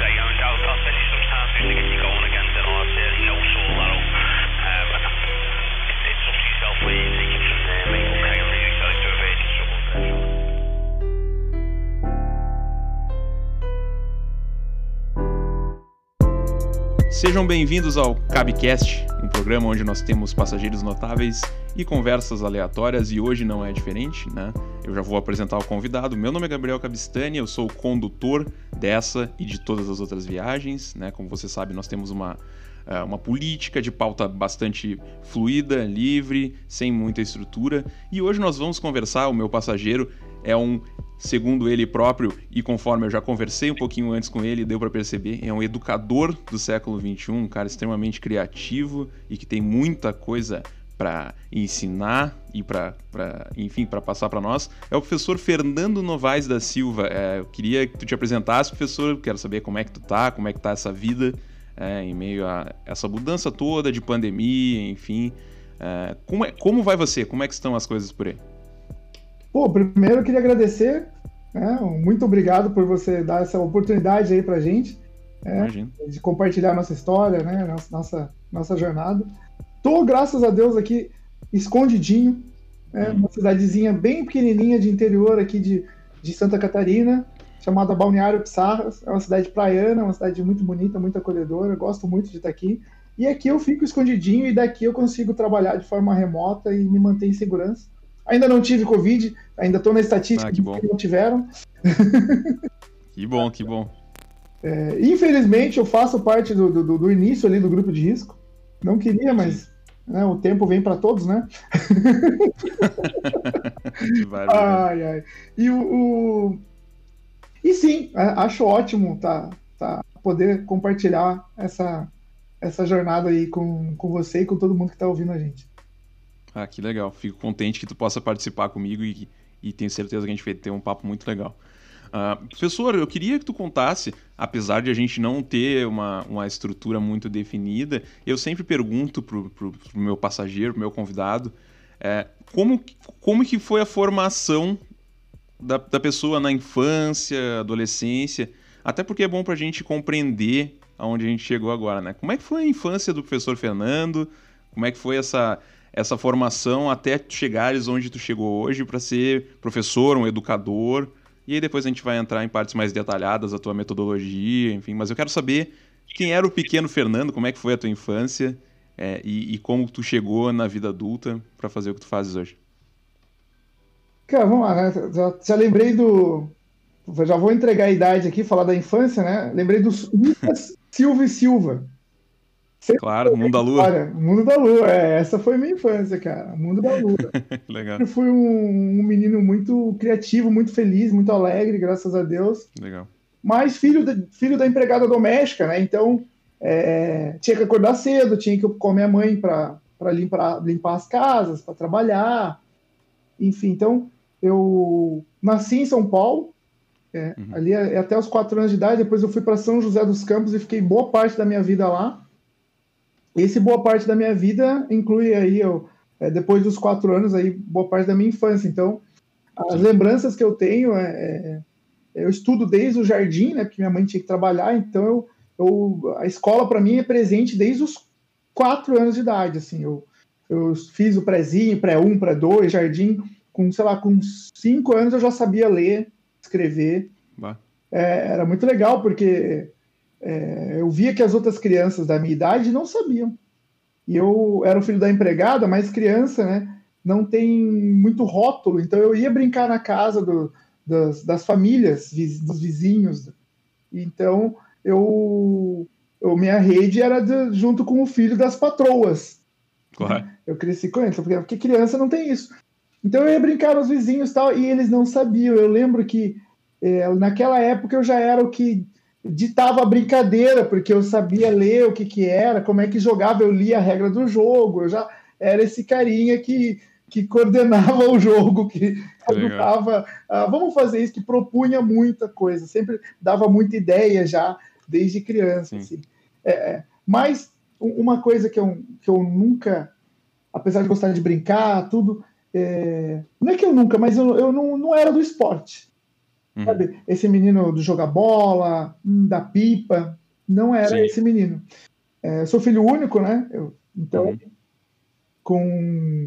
Delta, finish Lufthansa, you going Sejam bem-vindos ao Cabcast, um programa onde nós temos passageiros notáveis e conversas aleatórias, e hoje não é diferente, né? Eu já vou apresentar o convidado. Meu nome é Gabriel Cabistani, eu sou o condutor dessa e de todas as outras viagens, né? Como você sabe, nós temos uma, eh, uma política de pauta bastante fluida, livre, sem muita estrutura, e hoje nós vamos conversar. O meu passageiro é um segundo ele próprio, e conforme eu já conversei um pouquinho antes com ele, deu para perceber, é um educador do século XXI, um cara extremamente criativo e que tem muita coisa para ensinar e para, enfim, para passar para nós. É o professor Fernando Novaes da Silva. É, eu queria que tu te apresentasse, professor. Quero saber como é que tu tá, como é que tá essa vida é, em meio a essa mudança toda de pandemia, enfim. É, como, é, como vai você? Como é que estão as coisas por aí? Pô, primeiro eu queria agradecer, né? muito obrigado por você dar essa oportunidade aí pra gente, né? de compartilhar nossa história, né? nossa, nossa, nossa jornada. Tô, graças a Deus, aqui escondidinho, né? uma cidadezinha bem pequenininha de interior aqui de, de Santa Catarina, chamada Balneário Pissarras. É uma cidade praiana, uma cidade muito bonita, muito acolhedora, gosto muito de estar aqui. E aqui eu fico escondidinho e daqui eu consigo trabalhar de forma remota e me manter em segurança. Ainda não tive Covid, ainda estou na estatística ah, que, bom. que não tiveram. que bom, que bom. É, infelizmente, eu faço parte do, do, do, início ali do grupo de risco. Não queria, mas né, o tempo vem para todos, né? ai, ai. E, o, o, e sim, acho ótimo tá, tá, poder compartilhar essa, essa jornada aí com, com você e com todo mundo que está ouvindo a gente. Ah, que legal. Fico contente que tu possa participar comigo e, e tenho certeza que a gente vai ter um papo muito legal. Uh, professor, eu queria que tu contasse, apesar de a gente não ter uma, uma estrutura muito definida, eu sempre pergunto pro, pro, pro meu passageiro, pro meu convidado, é, como, como que foi a formação da, da pessoa na infância, adolescência, até porque é bom pra gente compreender aonde a gente chegou agora, né? Como é que foi a infância do professor Fernando? Como é que foi essa, essa formação até chegares onde tu chegou hoje para ser professor, um educador? E aí depois a gente vai entrar em partes mais detalhadas, a tua metodologia, enfim. Mas eu quero saber quem era o pequeno Fernando, como é que foi a tua infância é, e, e, como tu chegou na vida adulta para fazer o que tu fazes hoje. Cara, vamos lá, né? já, já, lembrei do... Já vou entregar a idade aqui, falar da infância, né? Lembrei do Lucas Silva e Silva. Sempre claro, Mundo da Lua. Olha, Mundo da Lua, é, essa foi minha infância, cara. Mundo da Lua. Legal. Eu fui um, um, menino muito criativo, muito feliz, muito alegre, graças a Deus. Legal. Mas filho, de, filho da empregada doméstica, né? Então é, tinha que acordar cedo, tinha que com a minha mãe para limpar, limpar as casas, para trabalhar. Enfim, então eu nasci em São Paulo, é, uhum. ali é, até os quatro anos de idade. Depois eu fui para São José dos Campos e fiquei boa parte da minha vida lá. Esse boa parte da minha vida inclui aí, eu, é, depois dos quatro anos, aí, boa parte da minha infância. Então, as Sim. lembranças que eu tenho é, é, eu estudo desde o jardim, né? Porque minha mãe tinha que trabalhar, então eu, eu a escola para mim é presente desde os quatro anos de idade. Assim, eu, eu fiz o prézinho, pré-1, pré-2, jardim, com, sei lá, com cinco anos eu já sabia ler, escrever. É, era muito legal, porque é, eu via que as outras crianças da minha idade não sabiam. E eu era o filho da empregada, mas criança, né? Não tem muito rótulo, então eu ia brincar na casa do, das, das, famílias, dos vizinhos. Então eu, eu minha rede era de, junto com o filho das patroas. Claro. Eu cresci com porque, porque criança não tem isso. Então eu ia brincar nos vizinhos tal, e eles não sabiam. Eu lembro que é, naquela época eu já era o que ditava a brincadeira, porque eu sabia ler o que, que era, como é que jogava, eu lia a regra do jogo, eu já era esse carinha que, que coordenava o jogo, que ajudava, ah, vamos fazer isso, que propunha muita coisa, sempre dava muita ideia já desde criança. Assim. É, é, mas uma coisa que eu, que eu nunca, apesar de gostar de brincar, tudo, é, não é que eu nunca, mas eu, eu não, não era do esporte. Uhum. Sabe? Esse menino do jogar bola, hum, da pipa, não era Sim. esse menino. É, sou filho único, né? Eu, então, uhum. com,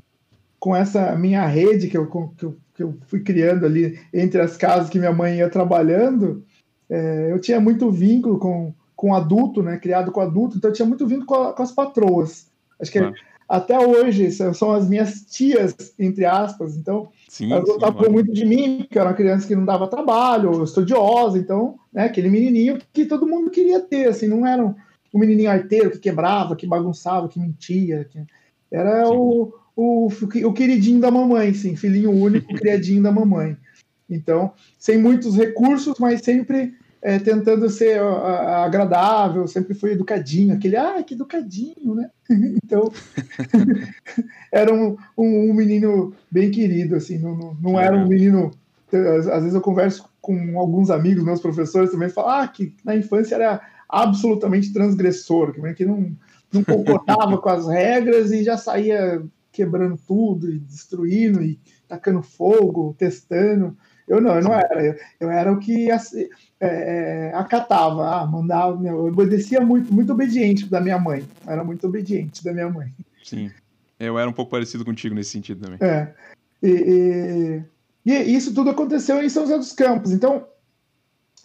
com essa minha rede que eu, que, eu, que eu fui criando ali entre as casas que minha mãe ia trabalhando, é, eu tinha muito vínculo com, com adulto, né? Criado com adulto, então eu tinha muito vínculo com, a, com as patroas. Acho que ah. até hoje são as minhas tias, entre aspas, então sim, elas gostavam muito de mim, porque era uma criança que não dava trabalho, estudiosa, então, né, aquele menininho que todo mundo queria ter, assim, não era um, um menininho arteiro que quebrava, que bagunçava, que mentia, que... era o, o, o queridinho da mamãe, sim, filhinho único, criadinho da mamãe. Então, sem muitos recursos, mas sempre é, tentando ser agradável, sempre fui educadinho, aquele, ah, que educadinho, né? então, era um, um, um, menino bem querido, assim, não, não, não era um menino. Às, às, vezes eu converso com alguns amigos, meus professores também, falam ah, que na infância era absolutamente transgressor, que não, não concordava com as regras e já saía quebrando tudo e destruindo e tacando fogo, testando. Eu não, eu não era. Eu, eu era o que é, é, acatava, ah, mandava. Eu obedecia muito, muito obediente da minha mãe. Era muito obediente da minha mãe. Sim. Eu era um pouco parecido contigo nesse sentido também. É. E, e, e isso tudo aconteceu em São José dos Campos. Então,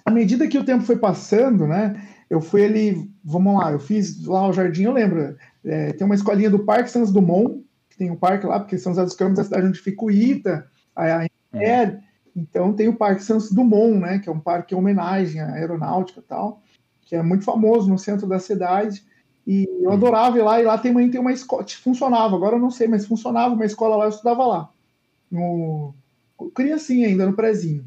à medida que o tempo foi passando, né? Eu fui ali, vamos lá, eu fiz lá o jardim, eu lembro. É, tem uma escolinha do Parque Santos Dumont, que tem um parque lá, porque São José dos Campos é a cidade onde fica o ITA, a, a uhum. Então tem o Parque Santos Dumont, né, que é um parque em homenagem à aeronáutica e tal, que é muito famoso no centro da cidade. E eu adorava ir lá, e lá também tem uma escola, funcionava, agora eu não sei, mas funcionava uma escola lá, eu estudava lá. No criancinha ainda, no prezinho.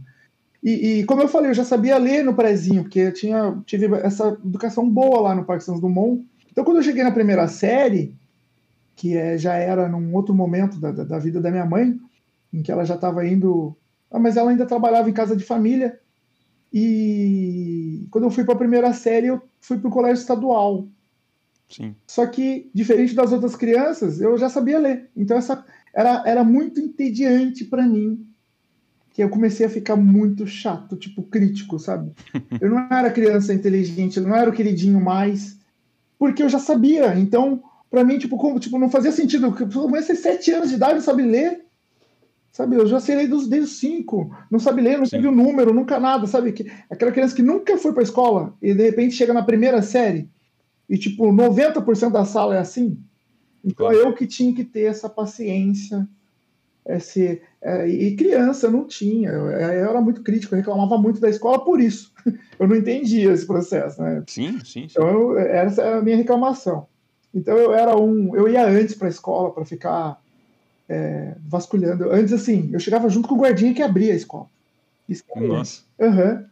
E, e, como eu falei, eu já sabia ler no prezinho, porque eu tinha, tive essa educação boa lá no Parque Santos Dumont. Então, quando eu cheguei na primeira série, que é, já era num outro momento da, da vida da minha mãe, em que ela já estava indo ah, mas ela ainda trabalhava em casa de família. E quando eu fui para a primeira série, eu fui para o colégio estadual. Sim. Só que, diferente das outras crianças, eu já sabia ler. Então, essa era, era muito entediante para mim. Que eu comecei a ficar muito chato, tipo, crítico, sabe? Eu não era criança inteligente, eu não era o queridinho mais, porque eu já sabia. Então, para mim, tipo, como, tipo, não fazia sentido. Eu comecei sete anos de idade, não sabe ler. Sabe, eu já sei dos, desde os cinco, não sabe ler, não Sim. o número, nunca nada, sabe? Que, aquela criança que nunca foi para a escola e de repente chega na primeira série e, tipo, 90% da sala é assim. Então claro. eu que tinha que ter essa paciência. Esse, é, e criança não tinha, eu, eu, era muito crítico, eu reclamava muito da escola por isso. Eu não entendia esse processo, né? Sim, sim. sim. Então eu, essa era a minha reclamação. Então eu era um, eu ia antes para a escola para ficar é, vasculhando. Antes, assim, eu chegava junto com o guardinha que abria a escola. escola Nossa. Uhum.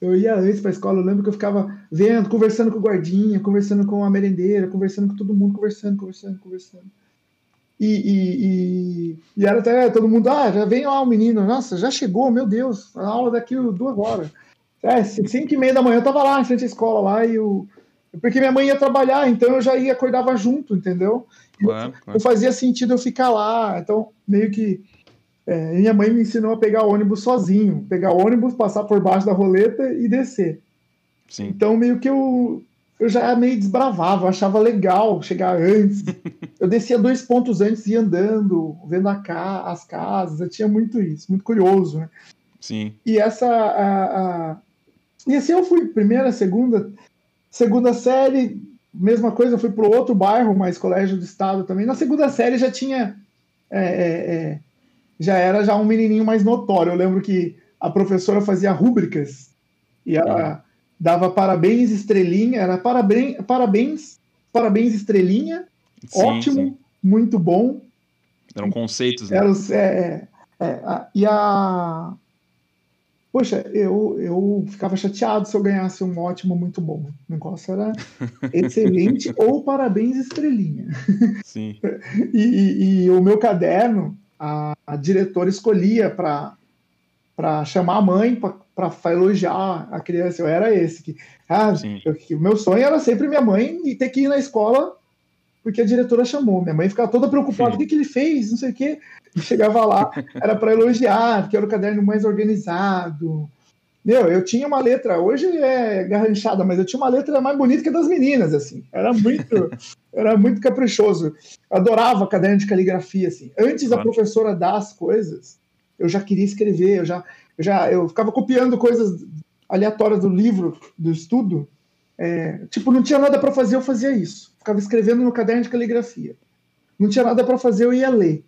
Eu ia antes para a escola, eu lembro que eu ficava vendo, conversando com o guardinha, conversando com a merendeira, conversando com todo mundo, conversando, conversando, conversando. E, e, e, e, era até todo mundo, ah, já vem lá o menino, nossa, já chegou, meu Deus, a aula daqui duas horas. É, cinco e meia da manhã eu tava lá em frente à escola lá e o. Porque minha mãe ia trabalhar, então eu já ia, acordava junto, entendeu? Claro, claro. Não fazia sentido eu ficar lá. Então, meio que. É, minha mãe me ensinou a pegar ônibus sozinho. Pegar ônibus, passar por baixo da roleta e descer. Sim. Então, meio que eu, eu já meio desbravava, achava legal chegar antes. eu descia dois pontos antes e ia andando, vendo ca as casas. Eu tinha muito isso, muito curioso, né? Sim. E essa. A, a... E assim eu fui, primeira, segunda, segunda série, mesma coisa, eu fui para outro bairro, mais colégio do estado também. Na segunda série já tinha. É, é, é, já era já um menininho mais notório. Eu lembro que a professora fazia rúbricas e ela é. dava parabéns, estrelinha, era parabéns, parabéns, parabéns, estrelinha, sim, ótimo, sim. muito bom. Eram conceitos, né? Era, é, é, é e a, Poxa, eu, eu ficava chateado se eu ganhasse um ótimo, muito bom. O negócio era excelente ou parabéns, estrelinha. Sim. e, e, e o meu caderno, a, a diretora escolhia para chamar a mãe, para elogiar a criança. Eu era esse. Que, ah, eu, o meu sonho era sempre minha mãe e ter que ir na escola porque a diretora chamou. Minha mãe ficava toda preocupada: o que, que ele fez? Não sei o quê. E chegava lá, era para elogiar, que era o caderno mais organizado, Meu, eu tinha uma letra, hoje é garranchada, mas eu tinha uma letra mais bonita que a das meninas, assim. Era muito, era muito caprichoso. adorava caderno de caligrafia, assim. Antes claro. da professora dar as coisas, eu já queria escrever, eu já, eu já, eu ficava copiando coisas aleatórias do livro, do estudo. É, tipo, não tinha nada para fazer, eu fazia isso. Ficava escrevendo no caderno de caligrafia. Não tinha nada para fazer, eu ia ler.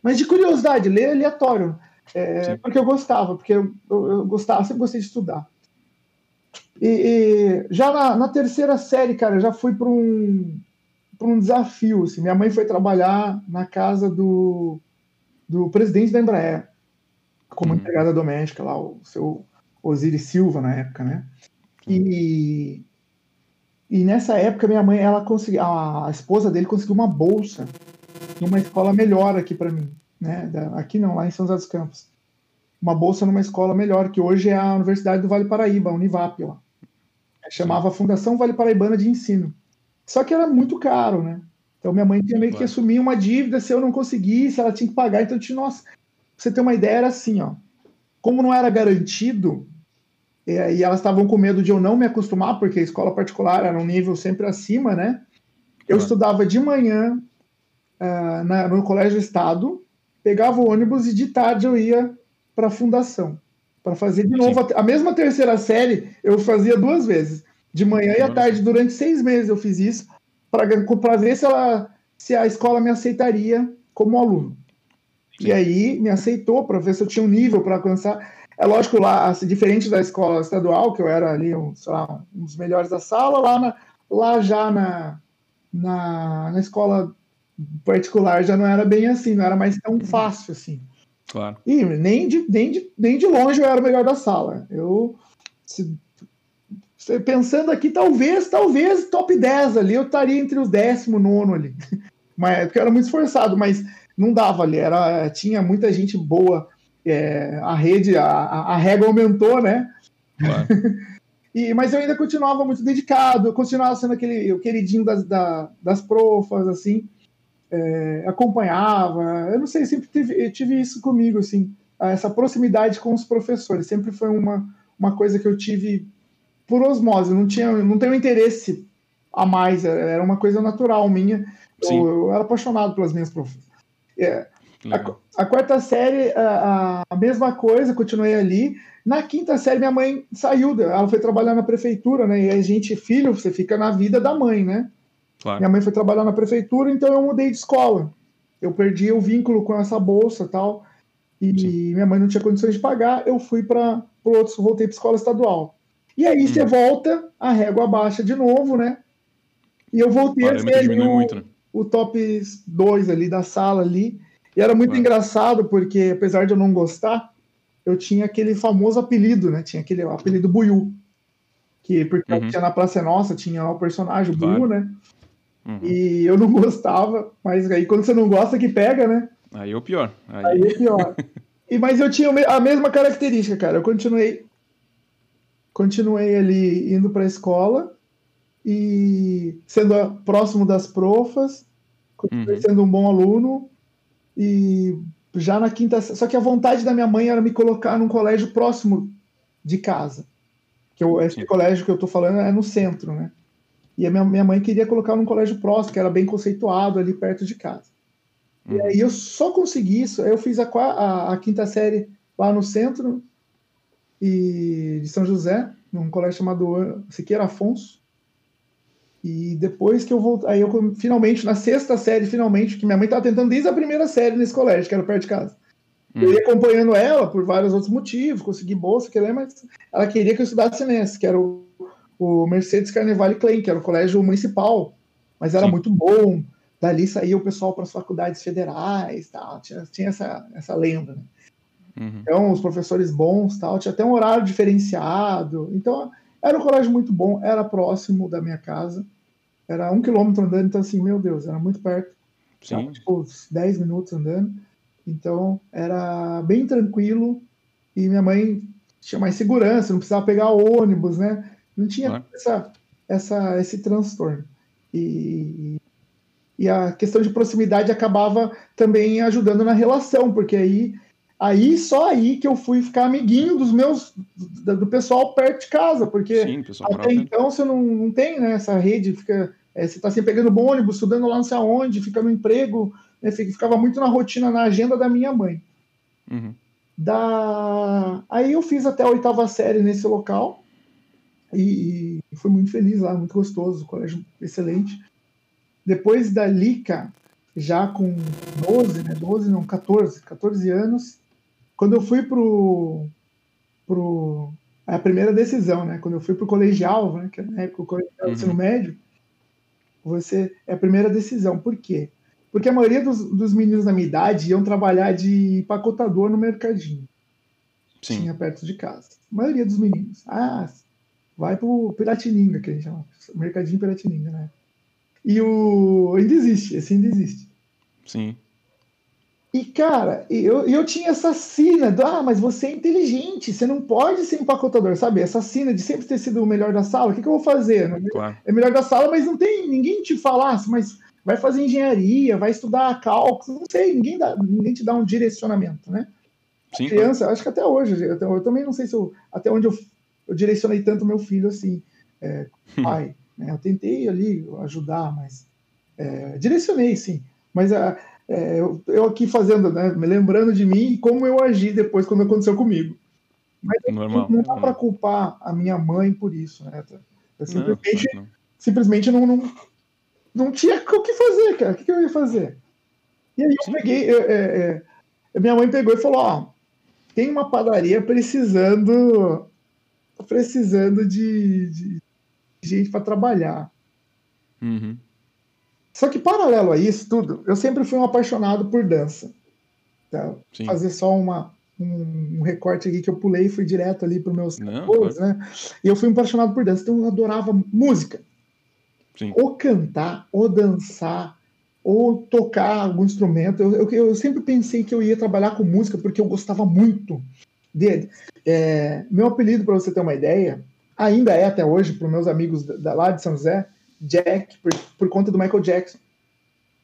Mas de curiosidade, ler aleatório. É, porque eu gostava, porque eu, eu, eu, gostava, sempre gostei de estudar. E, e já na, na, terceira série, cara, eu já fui para um, um desafio. Assim. Minha mãe foi trabalhar na casa do, do presidente da Embraer, como uhum. empregada doméstica lá, o seu Osiris Silva na época, né? E, e nessa época minha mãe, ela conseguiu, a, esposa dele conseguiu uma bolsa numa escola melhor aqui para mim né? Aqui não, lá em São José dos Campos. Uma bolsa numa escola melhor, que hoje é a Universidade do Vale Paraíba, a Univap lá. Chamava Fundação Vale Paraibana de Ensino. Só que era muito caro, né? Então minha mãe tinha meio que assumir uma dívida se eu não conseguisse, ela tinha que pagar. Então, tinha, nossa, pra você ter uma ideia, era assim, ó. Como não era garantido, e elas estavam com medo de eu não me acostumar, porque a escola particular era um nível sempre acima, né? Eu estudava de manhã uh, na, no Colégio Estado, pegava o ônibus e de tarde eu ia para a fundação para fazer de novo Sim. a mesma terceira série eu fazia duas vezes de manhã e à tarde durante seis meses eu fiz isso para ver se ela se a escola me aceitaria como aluno Sim. e aí me aceitou para ver se eu tinha um nível para alcançar é lógico lá assim, diferente da escola estadual que eu era ali um, lá, um dos melhores da sala lá na, lá já na, na, na escola particular já não era bem assim, não era mais tão fácil assim. Claro. E nem de, nem de, nem de longe eu era o melhor da sala. Eu, se, pensando aqui, talvez, talvez top 10 ali, eu estaria entre os décimo, nono ali. Mas, porque eu era muito esforçado, mas não dava ali, era, tinha muita gente boa. É, a rede, a, a régua aumentou, né? Claro. e, mas eu ainda continuava muito dedicado, eu continuava sendo aquele o queridinho das, da, das profas, assim é, acompanhava. Eu não sei, sempre tive, tive isso comigo, assim, essa proximidade com os professores. Sempre foi uma, uma coisa que eu tive por osmose. Não tinha, não tenho interesse a mais. Era uma coisa natural minha. Eu, eu, era apaixonado pelas minhas profs. É, a, a, quarta série, a, a, mesma coisa, continuei ali. Na quinta série, minha mãe saiu, ela foi trabalhar na prefeitura, né? E a gente, filho, você fica na vida da mãe, né? Claro. Minha mãe foi trabalhar na prefeitura, então eu mudei de escola. Eu perdi o vínculo com essa bolsa tal. E Sim. minha mãe não tinha condições de pagar, eu fui para o outro, voltei para escola estadual. E aí hum. você volta, a régua baixa de novo, né? E eu voltei a ser o, muito, né? o top 2 ali da sala ali. E era muito engraçado, porque apesar de eu não gostar, eu tinha aquele famoso apelido, né? Tinha aquele apelido Buiu. Que, porque uhum. tinha na Praça Nossa, tinha o personagem, o Buiu, né? Uhum. E eu não gostava, mas aí quando você não gosta que pega, né? Aí é o pior. Aí, aí é pior. e, mas eu tinha a mesma característica, cara. Eu continuei continuei ali indo para a escola e sendo próximo das profas, continuei uhum. sendo um bom aluno e já na quinta, só que a vontade da minha mãe era me colocar num colégio próximo de casa. Que eu, esse Sim. colégio que eu tô falando é no centro, né? E a minha, minha mãe queria colocar num colégio próximo, que era bem conceituado, ali perto de casa. Uhum. E aí eu só consegui isso. Eu fiz a, a, a, quinta série lá no centro e de São José, num colégio chamado Siqueira Afonso. E depois que eu voltei, aí eu finalmente, na sexta série, finalmente, que minha mãe estava tentando desde a primeira série nesse colégio, que era perto de casa. Uhum. Eu ia acompanhando ela por vários outros motivos, consegui bolsa, que ela, mas ela queria que eu estudasse nesse, que era o o Mercedes Carnevale Klein, que era um colégio municipal, mas era Sim. muito bom. Dali saía o pessoal para as faculdades federais, tal. Tinha, tinha essa, essa lenda. Né? Uhum. Então, os professores bons, tal. Tinha até um horário diferenciado. Então, era um colégio muito bom, era próximo da minha casa. Era um quilômetro andando, então, assim, meu Deus, era muito perto. Sim. tipo, uns 10 minutos andando. Então, era bem tranquilo. E minha mãe tinha mais segurança, não precisava pegar ônibus, né? Não tinha essa, essa, esse transtorno. E, e a questão de proximidade acabava também ajudando na relação, porque aí Aí, só aí que eu fui ficar amiguinho dos meus, do, pessoal perto de casa, porque Sim, até próprio. então você não, não tem né, essa rede, fica, é, você está sempre pegando bom ônibus, estudando lá não sei aonde, fica no emprego, né, fica- ficava muito na rotina, na agenda da minha mãe. Uhum. Da... Aí eu fiz até a oitava série nesse local e, e fui muito feliz lá, muito gostoso, colégio excelente. Depois dali, cara, já com 12, né? 12 não, 14, 14 anos, quando eu fui pro. pro é a primeira decisão, né? Quando eu fui pro colegial, né? Que na época o colegial Uhum. ensino médio, você é a primeira decisão. Por quê? Porque a maioria dos, dos meninos da minha idade iam trabalhar de empacotador no mercadinho. Sim. Tinha perto de casa. A maioria dos meninos. Ah, vai pro Piratininga, que a gente chama. Mercadinho Piratininga, né? E o. Ainda existe, esse ainda existe. Sim. E, cara, eu, eu tinha essa sina do, ah, mas você é inteligente, você não pode ser empacotador, sabe? Essa sina de sempre ter sido o melhor da sala, o que, que eu vou fazer? Não- Claro. É melhor da sala, mas não tem ninguém te falasse, mas vai fazer engenharia, vai estudar cálculo, não sei, ninguém, dá, ninguém te dá um direcionamento, né? Sim, claro. criança, acho que até hoje, eu, eu também não sei se eu, até onde eu, eu direcionei tanto meu filho assim, é, pai, né? Eu tentei ali ajudar, mas é, direcionei sim, mas a, é, eu, eu aqui fazendo, né, me lembrando de mim e como eu agi depois quando aconteceu comigo. Mas Normal. não dá para culpar a minha mãe por isso, né? Eu Não, simplesmente, não. simplesmente não, não, não tinha o que fazer, cara. O que, eu ia fazer? E aí eu peguei, eu- é, é, minha mãe pegou e falou: ó, tem uma padaria precisando precisando de, de gente para trabalhar. Uhum. Só que paralelo a isso tudo, eu sempre fui um apaixonado por dança. Sim. Fazer só uma, um, um recorte aqui que eu pulei e fui direto ali para meus Não, 14, né? E eu fui um apaixonado por dança, então eu adorava música. Sim. Ou cantar, ou dançar, ou tocar algum instrumento. Eu, eu, eu sempre pensei que eu ia trabalhar com música porque eu gostava muito dele. É, meu apelido, para você ter uma ideia, ainda é até hoje, para os meus amigos da, da- lá de São José, Jack, por, por conta do Michael Jackson.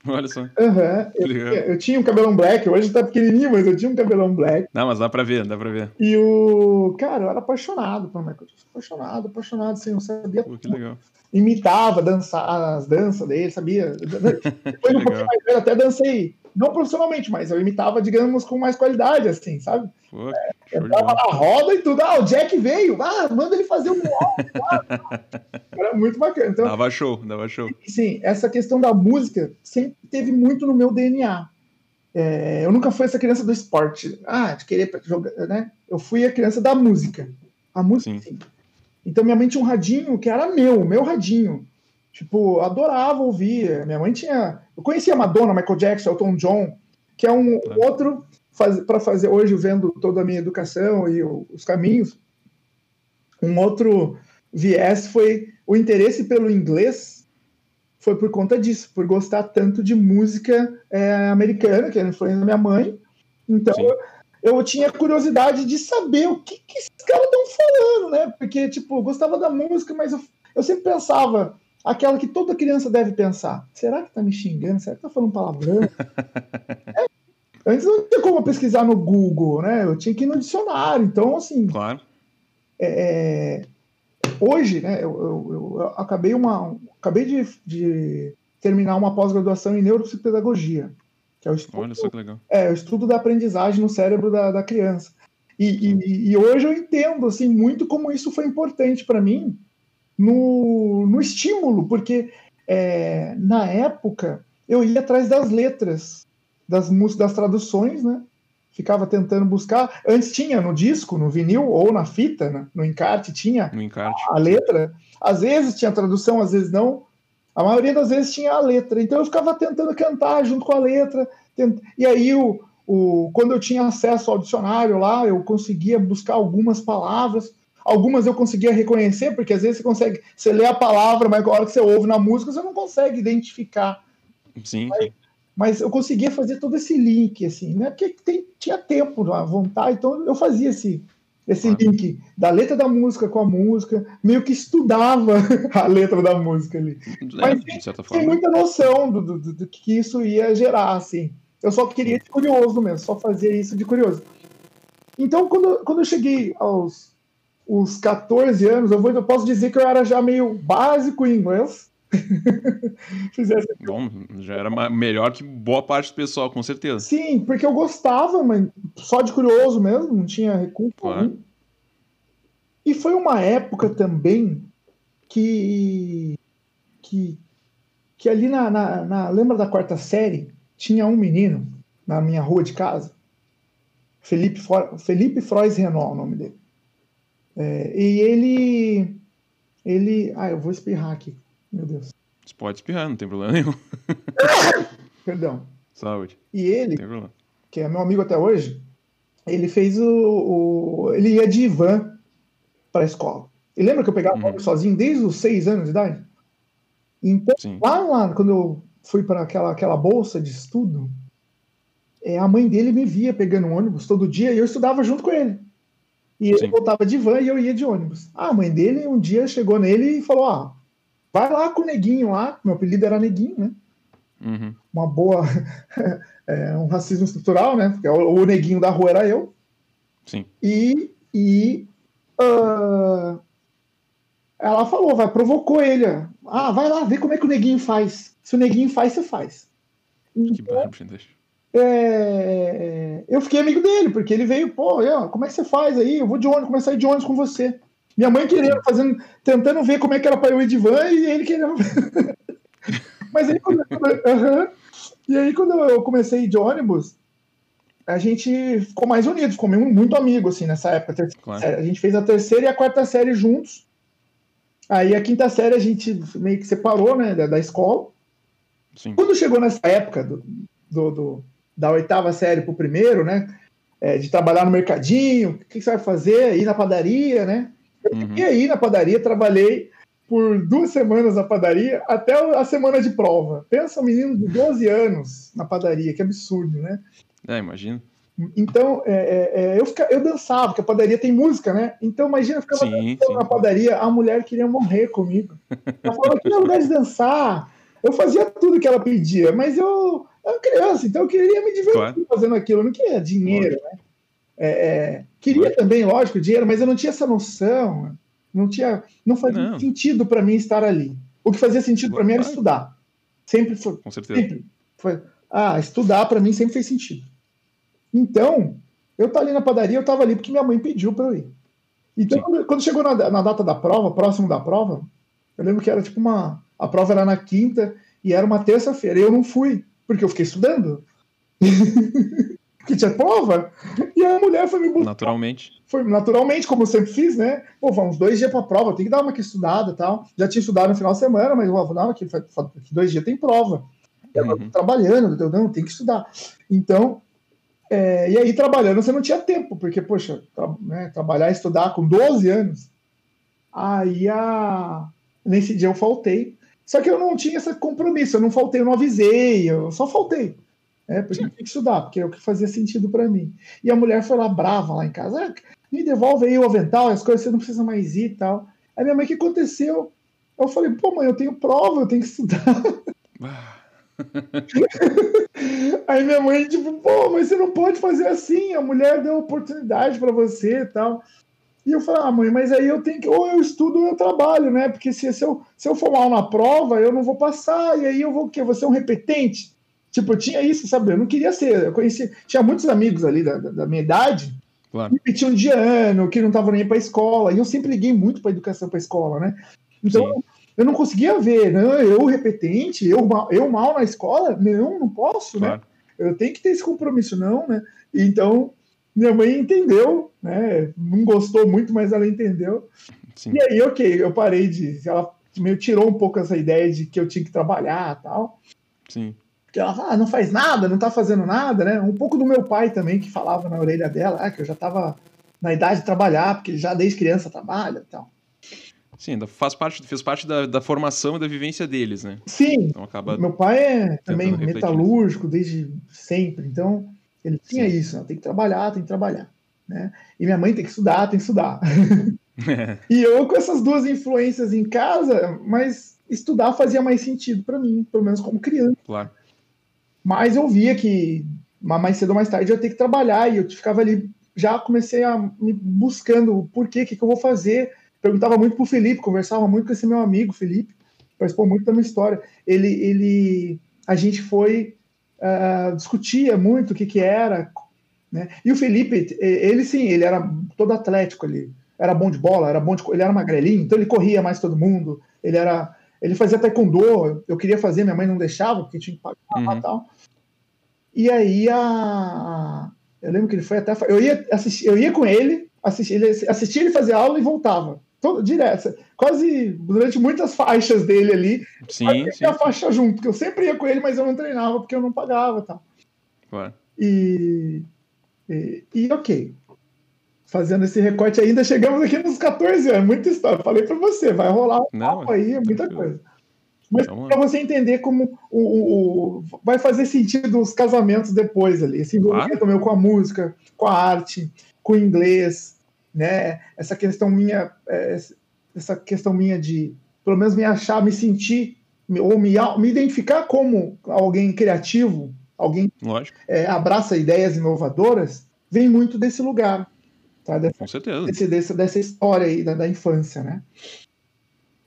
Olha só. Aham, eu, eu tinha um cabelão black, hoje tá pequenininho, mas eu tinha um cabelão black. Não, mas dá pra ver, dá pra ver. E o. Cara, eu era apaixonado pelo Michael Jackson. Apaixonado, apaixonado, assim, eu sabia. Pô, que legal. Imitava dançar, as danças dele, sabia? Depois, um pouquinho mais velho, até dancei. Não profissionalmente, mas eu imitava, digamos, com mais qualidade, assim, sabe? Pô, de Entrava na roda e tudo. Ah, o Jack veio. Ah, manda ele fazer um. Era muito bacana. Então, Dava show, dava show. sim, essa questão da música sempre teve muito no meu DNA. É, eu nunca fui essa criança do esporte, ah, de querer jogar, né? Eu fui a criança da música. A música, Sim. sim. Então minha mãe tinha um radinho que era meu, meu radinho. Tipo, adorava ouvir. Minha mãe tinha. Eu conhecia Madonna, Michael Jackson, Elton John, que é um Claro. outro faz, para fazer hoje, vendo toda a minha educação e o- os caminhos. Um outro viés foi o interesse pelo inglês foi por conta disso, por gostar tanto de música é, americana, que era influência da minha mãe. Então eu, eu tinha curiosidade de saber o que, que esses caras estão falando, né? Porque, tipo, eu gostava da música, mas eu, eu sempre pensava aquela que toda criança deve pensar. Será que tá me xingando? Será que tá falando palavrão? É, Antes não tinha como pesquisar no Google, né? Eu tinha que ir no dicionário. Então, assim, Claro. é, hoje, né, eu, eu- eu acabei uma, acabei de, de terminar uma pós-graduação em neuropsicopedagogia, que é o estudo, Olha só que legal. é, o estudo da aprendizagem no cérebro da, da criança. E, e- e hoje eu entendo assim muito como isso foi importante para mim no, no estímulo, porque é, na época eu ia atrás das letras das músicas, das traduções, né? Ficava tentando buscar. Antes tinha no disco, no vinil ou na fita, né? no encarte tinha No encarte. a letra. Às vezes tinha tradução, às vezes não. A maioria das vezes tinha a letra. Então eu ficava tentando cantar junto com a letra. tent- E aí, o, o, quando eu tinha acesso ao dicionário lá, eu conseguia buscar algumas palavras. Algumas eu conseguia reconhecer, porque às vezes você consegue, você lê a palavra, mas na hora que você ouve na música, você não consegue identificar. Sim, sim. Mas eu conseguia fazer todo esse link, assim, né? Porque tem, tinha tempo, à vontade, então eu fazia esse, esse Claro. link da letra da música com a música, meio que estudava a letra da música ali. É, Mas de certa Tem forma. muita noção do, do, do que isso ia gerar, assim. Eu só queria de curioso mesmo, só fazia isso de curioso. Então, quando, quando eu cheguei aos os 14 anos, eu, vou, eu posso dizer que eu era já meio básico em inglês. Fizesse... Bom, já era melhor que boa parte do pessoal, com certeza. Sim, porque eu gostava, mas só de curioso mesmo, não tinha recurso claro. E foi uma época também que. que, que ali na, na, na, Lembra da quarta série? Tinha um menino na minha rua de casa. Felipe, Felipe Frois Renault, o nome dele. É, e ele. Ele. Ah, eu vou espirrar aqui. Meu Deus. Você pode espirrar, não tem problema nenhum. Perdão. Saúde. E ele, que é meu amigo até hoje, ele fez o. o ele ia de van para a escola. E lembra que eu pegava uhum. sozinho desde os seis anos de idade? Então, Sim. lá, lá, quando eu fui para aquela, aquela bolsa de estudo, é, a mãe dele me via pegando um ônibus todo dia e eu estudava junto com ele. E ele voltava de van e eu ia de ônibus. A mãe dele um dia chegou nele e falou: Ah, vai lá com o neguinho lá. Meu apelido era neguinho, né? Uhum. Uma boa. é, um racismo estrutural, né? Porque o, o, neguinho da rua era eu. Sim. E. e uh, ela falou, vai, provocou ele. Ah, vai lá, vê como é que o neguinho faz. Se o neguinho faz, você faz. Que então, é, eu fiquei amigo dele, porque ele veio, pô, eu, como é que você faz aí? Eu vou de ônibus, começar a ir de ônibus com você. Minha mãe querendo, fazendo, tentando ver como é que era para eu ir de van e ele querendo. Mas aí, quando, e aí, quando eu comecei a ir de ônibus, a gente ficou mais unido, ficou muito amigo, assim, nessa época. Claro. A gente fez a terceira e a quarta série juntos. Aí a quinta série a gente meio que separou, né, da, da escola. Sim. Quando chegou nessa época do, do, do da oitava série para o primeiro, né? É, de trabalhar no mercadinho, o que, que, você vai fazer? Ir na padaria, né? Uhum. E aí, na padaria, trabalhei por duas semanas na padaria, até a semana de prova. Pensa um menino de 12 anos na padaria, que absurdo, né? É, imagino. Então, é, é, é, eu, fica, eu dançava, porque a padaria tem música, né? Então, imagina, eu ficava sim, sim. na padaria, a mulher queria morrer comigo. Ela falava, é lugar de dançar. Eu fazia tudo que ela pedia, mas eu, era criança, então eu queria me divertir claro. fazendo aquilo, eu não queria dinheiro, né? É, é, queria também, lógico, dinheiro, mas eu não tinha essa noção, não tinha, não fazia não. sentido para mim estar ali. O que fazia sentido para mim era estudar. Sempre foi. Com certeza. Sempre foi. Ah, estudar para mim sempre fez sentido. Então, eu estava ali na padaria, eu estava ali porque minha mãe pediu para eu ir. Então, quando, quando, chegou na, na, data da prova, próximo da prova, eu lembro que era tipo uma. A prova era na quinta e era uma terça-feira. E eu não fui porque eu fiquei estudando. porque tinha prova. E a mulher foi me buscar. Naturalmente. Foi naturalmente, como eu sempre fiz, né? Pô, vamos dois dias para prova, tem que dar uma que estudada e tal. Já tinha estudado no final de semana, mas vou dar uma que dois dias tem prova. Uhum. trabalhando, eu não, tem que estudar. Então, é, e aí trabalhando você não tinha tempo, porque, poxa, tra né, trabalhar e estudar com 12 anos. Aí a... nesse dia eu faltei. Só que eu não tinha esse compromisso, eu não faltei, eu não avisei, eu só faltei. É, porque eu tinha que estudar, porque é o que fazia sentido para mim. E a mulher foi lá brava lá em casa, ah, me devolve aí o avental, as coisas você não precisa mais ir e tal. Aí minha mãe, o que aconteceu? Eu falei, pô, mãe, eu tenho prova, eu tenho que estudar. aí minha mãe, tipo, pô, mas você não pode fazer assim, a mulher deu oportunidade para você e tal. E eu falei, ah, mãe, mas aí eu tenho que, ou eu estudo ou eu trabalho, né? Porque se, se, eu, se eu for mal na prova, eu não vou passar, e aí eu vou o quê? Vou ser um repetente? Tipo, eu tinha isso, sabe? Eu não queria ser. Eu conheci, tinha muitos amigos ali da, da minha idade claro. que repetiam de ano, que não estavam nem para escola, e eu sempre liguei muito para educação para a escola, né? Então, Sim. eu não conseguia ver, não, eu repetente, eu, eu mal na escola, não, não posso, né? claro. né? Eu tenho que ter esse compromisso, não, né? Então, minha mãe entendeu, né? Não gostou muito, mas ela entendeu. Sim. E aí, ok, eu parei de. Ela meio tirou um pouco essa ideia de que eu tinha que trabalhar tal. Sim. Porque ela fala, ah, não faz nada, não tá fazendo nada, né? Um pouco do meu pai também, que falava na orelha dela, ah, que eu já tava na idade de trabalhar, porque já desde criança trabalha e tal. Sim, faz parte, fez parte da, da formação e da vivência deles, né? Sim. Então acaba meu pai é também metalúrgico desde sempre, então ele tinha Sim. isso, né? tem que trabalhar, tem que trabalhar. Né? E minha mãe tem que estudar, tem que estudar. e eu com essas duas influências em casa, mas estudar fazia mais sentido para mim, pelo menos como criança. Claro. Mas eu via que mais cedo ou mais tarde eu ia ter que trabalhar e eu ficava ali já comecei a me buscando o porquê, o que, que eu vou fazer. Perguntava muito pro Felipe, conversava muito com esse meu amigo, Felipe, participou muito da minha história. Ele, ele, a gente foi uh, discutia muito o que que era, né? E o Felipe, ele sim, ele era todo atlético ali, era bom de bola, era bom de, ele era magrelinho, então ele corria mais todo mundo, ele era, ele fazia taekwondo, eu queria fazer, minha mãe não deixava porque tinha que pagar uhum. e tal. E aí a, eu lembro que ele foi até, eu ia assistir, eu ia com ele, assistir ele, assistia ele fazer aula e voltava todo, direto, quase durante muitas faixas dele ali. Sim, sim. a faixa junto, porque eu sempre ia com ele, mas eu não treinava porque eu não pagava tá? Claro. E, e, e, ok. Fazendo esse recorte ainda, chegamos aqui nos 14 anos, muita história. Falei para você, vai rolar um não, aí, é muita coisa. Mas para você entender como o, o, o, vai fazer sentido os casamentos depois ali, esse envolvimento claro. meu com a música, com a arte, com o inglês, né? Essa questão minha, é, essa questão minha de, pelo menos me achar, me sentir ou me, me identificar como alguém criativo, alguém que é, abraça ideias inovadoras, vem muito desse lugar, tá? Dessa, Com certeza. Desse, dessa, dessa história aí da, da infância, né?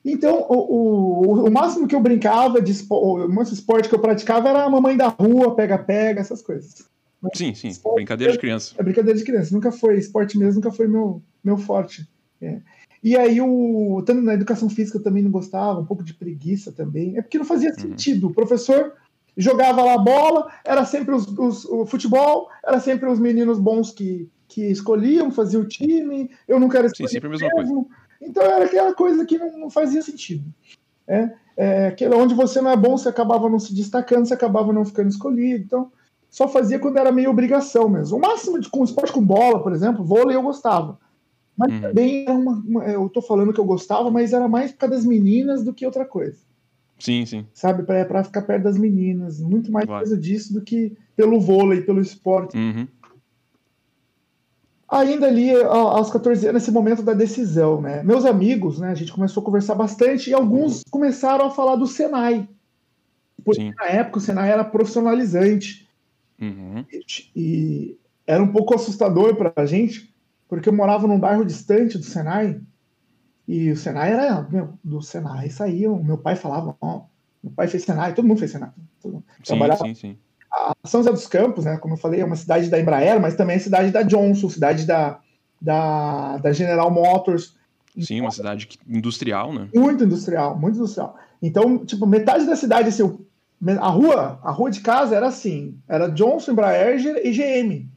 Então, o, o, o, máximo que eu brincava de o máximo esporte que eu praticava era a mamãe da rua, pega-pega, essas coisas. Sim, sim. Esporte, brincadeira de criança. É brincadeira de criança. Nunca foi. Esporte mesmo nunca foi meu, meu forte. É. E aí, o, tanto na educação física eu também não gostava, um pouco de preguiça também. É porque não fazia uhum. sentido. O professor jogava lá bola, era sempre os, os, o futebol, era sempre os meninos bons que, que escolhiam, faziam o time. Eu não quero escolher. Sim, sempre a mesma mesmo. coisa. Então era aquela coisa que não, não fazia sentido. É, é, aquele onde você não é bom, você acabava não se destacando, você acabava não ficando escolhido. Então, só fazia quando era meio obrigação mesmo. O máximo de com esporte com bola, por exemplo, vôlei eu gostava. Mas uhum. também era uma, uma, Eu tô falando que eu gostava, mas era mais por causa das meninas do que outra coisa. Sim, sim. Sabe, para ficar perto das meninas. Muito mais Vai. coisa disso do que pelo vôlei, pelo esporte. Uhum. Ainda ali, aos 14 anos, nesse momento da decisão, né? Meus amigos, né? A gente começou a conversar bastante e alguns começaram a falar do Senai. Porque Sim. na época o Senai era profissionalizante. Uhum. E, era um pouco assustador para a gente, porque eu morava num bairro distante do Senai, e o Senai era, meu, do Senai saíam, meu pai falava, ó, meu pai fez Senai, todo mundo fez Senai. Mundo. Sim, Trabalhava. sim, sim. A São José dos Campos, né, como eu falei, é uma cidade da Embraer, mas também é cidade da Johnson, cidade da, da, da General Motors. Sim, uma cidade industrial, né? Muito industrial, muito industrial. Então, tipo, metade da cidade, assim, a rua, a rua de casa era assim, era Johnson, Embraer e GM.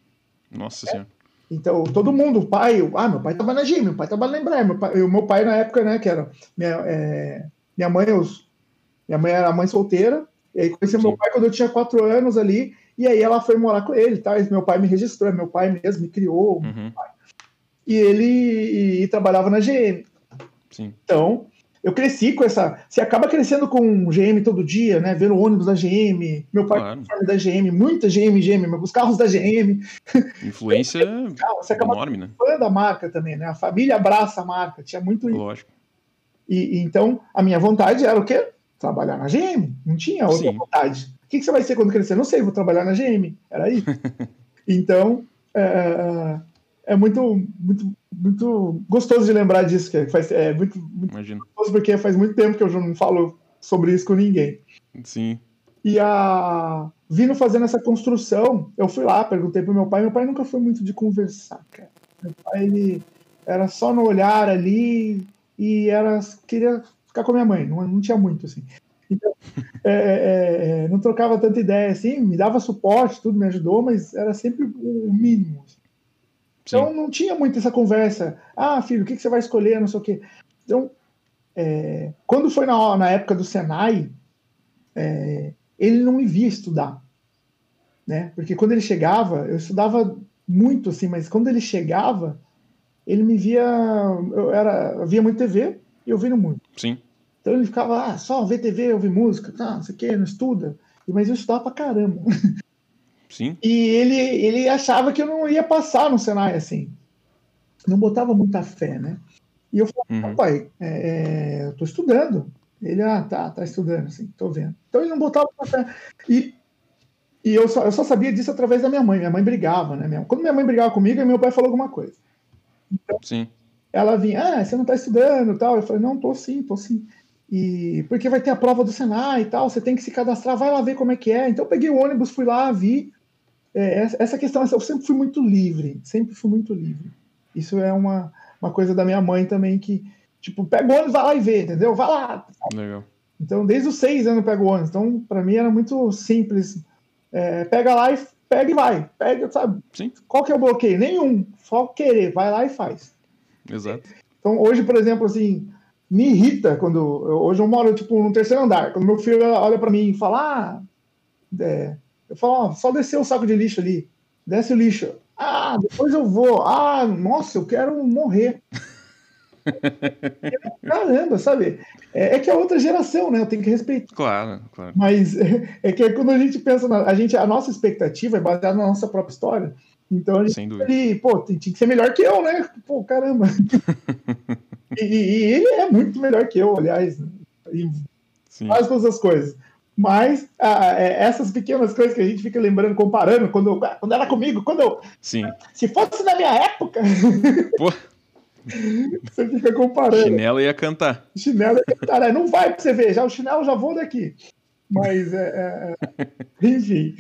Nossa é. senhora. Então, todo mundo, o pai, ah, meu pai tava na GM, meu pai tava na Embraer, meu pai, o meu pai na época, né, que era, minha, é, minha mãe, os, minha mãe era mãe solteira, e aí conheci Sim. meu pai quando eu tinha quatro anos ali, e aí ela foi morar com ele, tá, e meu pai me registrou, meu pai mesmo me criou, uhum. e ele e, e trabalhava na GM. Sim. Então, eu cresci com essa. Você acaba crescendo com GM todo dia, né? Vendo ônibus da GM, meu pai claro. da GM, muita GM, GM, os carros da GM. Influência você acaba enorme, né? Fã da marca também, né? A família abraça a marca, tinha muito Lógico. E, e, então, a minha vontade era o quê? Trabalhar na GM. Não tinha outra Sim. vontade. O que, que você vai ser quando crescer? Não sei, vou trabalhar na GM. Era isso. então, é, é muito, muito, muito gostoso de lembrar disso, que faz, é muito, muito porque faz muito tempo que eu não falo sobre isso com ninguém. Sim. E a vindo fazendo essa construção, eu fui lá, perguntei pro meu pai, meu pai nunca foi muito de conversar, cara. Meu pai ele era só no olhar ali e era queria ficar com a minha mãe, não, não tinha muito assim. Então, é, é, é, não trocava tanta ideia assim, me dava suporte, tudo me ajudou, mas era sempre o mínimo. Assim. Então não tinha muito essa conversa. Ah, filho, o que, que você vai escolher? Não sei o quê. Então, é, quando foi na, na época do Senai, é, ele não me via estudar. Né? Porque quando ele chegava, eu estudava muito, assim, mas quando ele chegava, ele me via. Eu, era, eu via muito TV e eu via muito. Sim. Então ele ficava, ah, só ver TV, ouvir música, tá, não sei o quê, não estuda. Mas eu estudava pra caramba. Sim. E ele, ele achava que eu não ia passar no Senai, assim. Não botava muita fé, né? E eu falei, uhum. pai, é, é, eu tô estudando. Ele, ah, tá, tá estudando, assim, tô vendo. Então ele não botava. E E eu só, eu só sabia disso através da minha mãe. Minha mãe brigava, né? Minha- Quando minha mãe brigava comigo, meu pai falou alguma coisa. Sim. Ela vinha, ah, você não tá estudando e tal. Eu falei, não, tô sim, tô sim. E porque vai ter a prova do Senai e tal, você tem que se cadastrar, vai lá ver como é que é. Então eu peguei o ônibus, fui lá, vi. É, essa questão, eu sempre fui muito livre, sempre fui muito livre. Isso é uma, uma coisa da minha mãe também que, tipo, pega o ônibus, vai lá e vê, entendeu? Vai lá. Legal. Então, desde os seis anos eu pego o ônibus. Então, para mim era muito simples. É, pega lá e pega e vai. Pega, sabe? Sim, Qual que é o bloqueio? Nenhum. Só querer, vai lá e faz. exato. Então, hoje, por exemplo, assim, me irrita quando. eu- hoje eu moro, tipo, no terceiro andar. Quando meu filho olha para mim e fala, ah, é, eu falo, ó, só descer o saco de lixo ali. Desce o lixo. Ah, depois eu vou. Ah, nossa, eu quero morrer. Caramba, sabe? É, é que é outra geração, né? Eu tenho que respeitar. Claro, claro. Mas é, é que quando a gente pensa, na, a, gente, a nossa expectativa é baseada na nossa própria história. Então a gente Sem dúvida. ali, pô, tinha que ser melhor que eu, né? Pô, caramba. e, e- e ele é muito melhor que eu, aliás, né? em Sim. quase todas as coisas. Mas ah, é, essas pequenas coisas que a gente fica lembrando, comparando, quando, eu- quando era comigo, quando eu. Sim. Se fosse na minha época, Pô, você fica comparando. chinelo ia cantar. Chinelo é cara, não vai pra você ver, já o chinelo já vou daqui. Mas, é, é, é, enfim.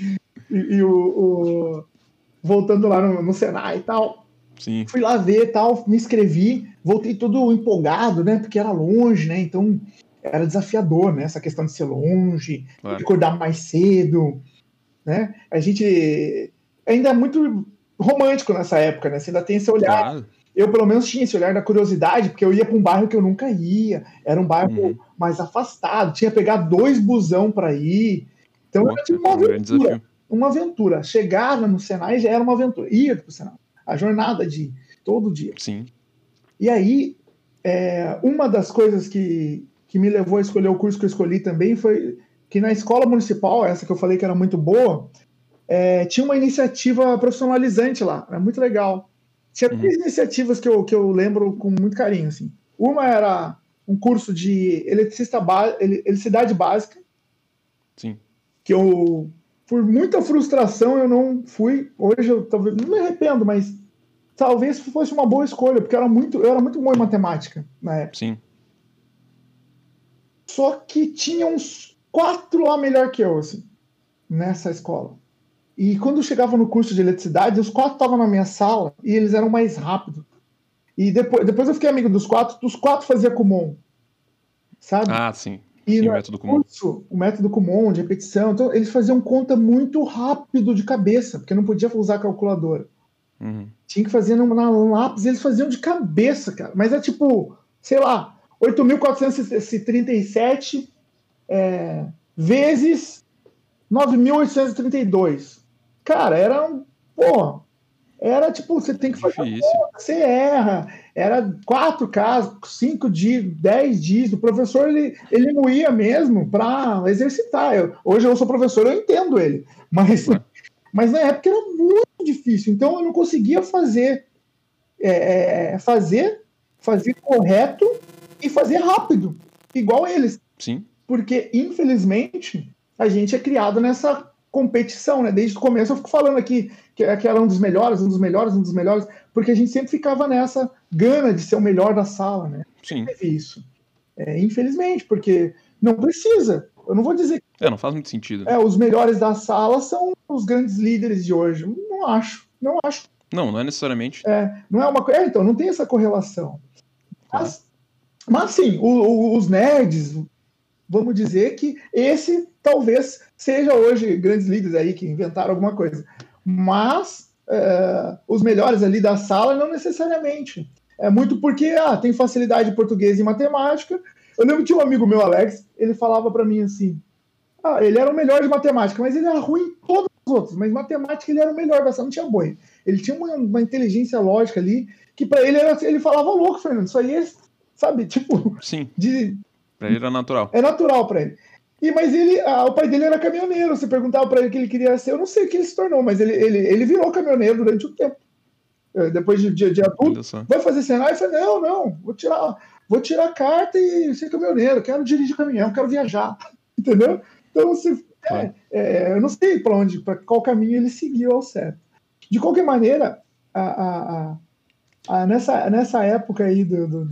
E, e o, o- voltando lá no, no Senai e tal, Sim. fui lá ver e tal, me inscrevi, voltei todo empolgado, né? Porque era longe, né? Então era desafiador, né? Essa questão de ser longe, Claro. acordar mais cedo, né? A gente ainda é muito romântico nessa época, né? Você ainda tem esse olhar Claro. eu pelo menos tinha esse olhar da curiosidade, porque eu ia para um bairro que eu nunca ia, era um bairro Uhum. mais afastado, tinha que pegar dois busão para ir. Então Pô, era tipo uma um grande aventura, uma aventura. Chegar no Senai já era uma aventura, ia para o Senai. A jornada de todo dia. Sim. E aí, é, uma das coisas que, que me levou a escolher o curso que eu escolhi também foi que na escola municipal, essa que eu falei que era muito boa, é, tinha uma iniciativa profissionalizante lá, era muito legal. Tinha Uhum. três iniciativas que eu, que eu lembro com muito carinho. Assim. Uma era um curso de eletricista eletricidade básica, Sim. que eu, por muita frustração, eu não fui. Hoje eu talvez não me arrependo, mas talvez fosse uma boa escolha, porque eu era muito, eu era muito bom em matemática na época. Sim. Só que tinha uns quatro lá melhor que eu, assim, nessa escola. E quando chegava no curso de eletricidade, os quatro estavam na minha sala e eles eram mais rápidos. E depois, depois eu fiquei amigo dos quatro, dos quatro fazia Kumon. Sabe? Ah, sim. e Sim, o método comum. curso, o método Kumon, de repetição, então eles faziam conta muito rápido de cabeça, porque não podia usar calculadora. Uhum. Tinha que fazer no, na- lápis, eles faziam de cabeça, cara. Mas é tipo, sei lá, 8.437 é, vezes 9.832. Cara, era um. Pô, era tipo, você tem que fazer Difícil. você erra. Era quatro casos, cinco dias, dez dias. O professor ele, ele não ia mesmo para exercitar. Eu- hoje eu sou professor, eu entendo ele. Mas, Claro. mas na época era muito difícil. Então eu não conseguia fazer, é, é, fazer, fazer correto e fazer rápido, igual eles. Sim. Porque, infelizmente, a gente é criado nessa competição, né? Desde o começo eu fico falando aqui que, que era um dos melhores, um dos melhores, um dos melhores, porque a gente sempre ficava nessa gana de ser o melhor da sala, né? Sim. Teve isso. É, infelizmente, porque não precisa. Eu não vou dizer É, não faz muito sentido. é, os melhores da sala são os grandes líderes de hoje. Não acho. Não acho. Não, não é necessariamente. É, não é uma coisa. É, então, não tem essa correlação. Mas, mas sim, o- o- os nerds, vamos dizer que esse talvez seja hoje grandes líderes aí que inventaram alguma coisa. Mas é, os melhores ali da sala não necessariamente. É muito porque ah, tem facilidade em português e matemática. Eu lembro tinha um amigo meu, Alex, ele falava para mim assim: ah, ele era o melhor de matemática, mas ele era ruim em todos os outros. Mas matemática ele era o melhor da sala, não tinha boi. Ele tinha uma, uma inteligência lógica ali que para ele era, ele falava louco, Fernando. Isso aí, é, sabe, tipo, Sim. de, Pra ele era natural. é natural para ele. E, mas ele, o pai dele era caminhoneiro. Você perguntava para ele o que ele queria ser, eu não sei o que ele se tornou, mas ele, ele, ele virou caminhoneiro durante um tempo. Eh, Depois de, de, de adulto, vai fazer Senai? Eu falei, não, não, vou tirar, vou tirar a carta e ser caminhoneiro, quero dirigir caminhão, quero viajar, entendeu? Então, você, Claro. É, eu não sei para onde, para qual caminho ele seguiu ao certo. De qualquer maneira, a, a, a, a nessa, nessa época aí do, do,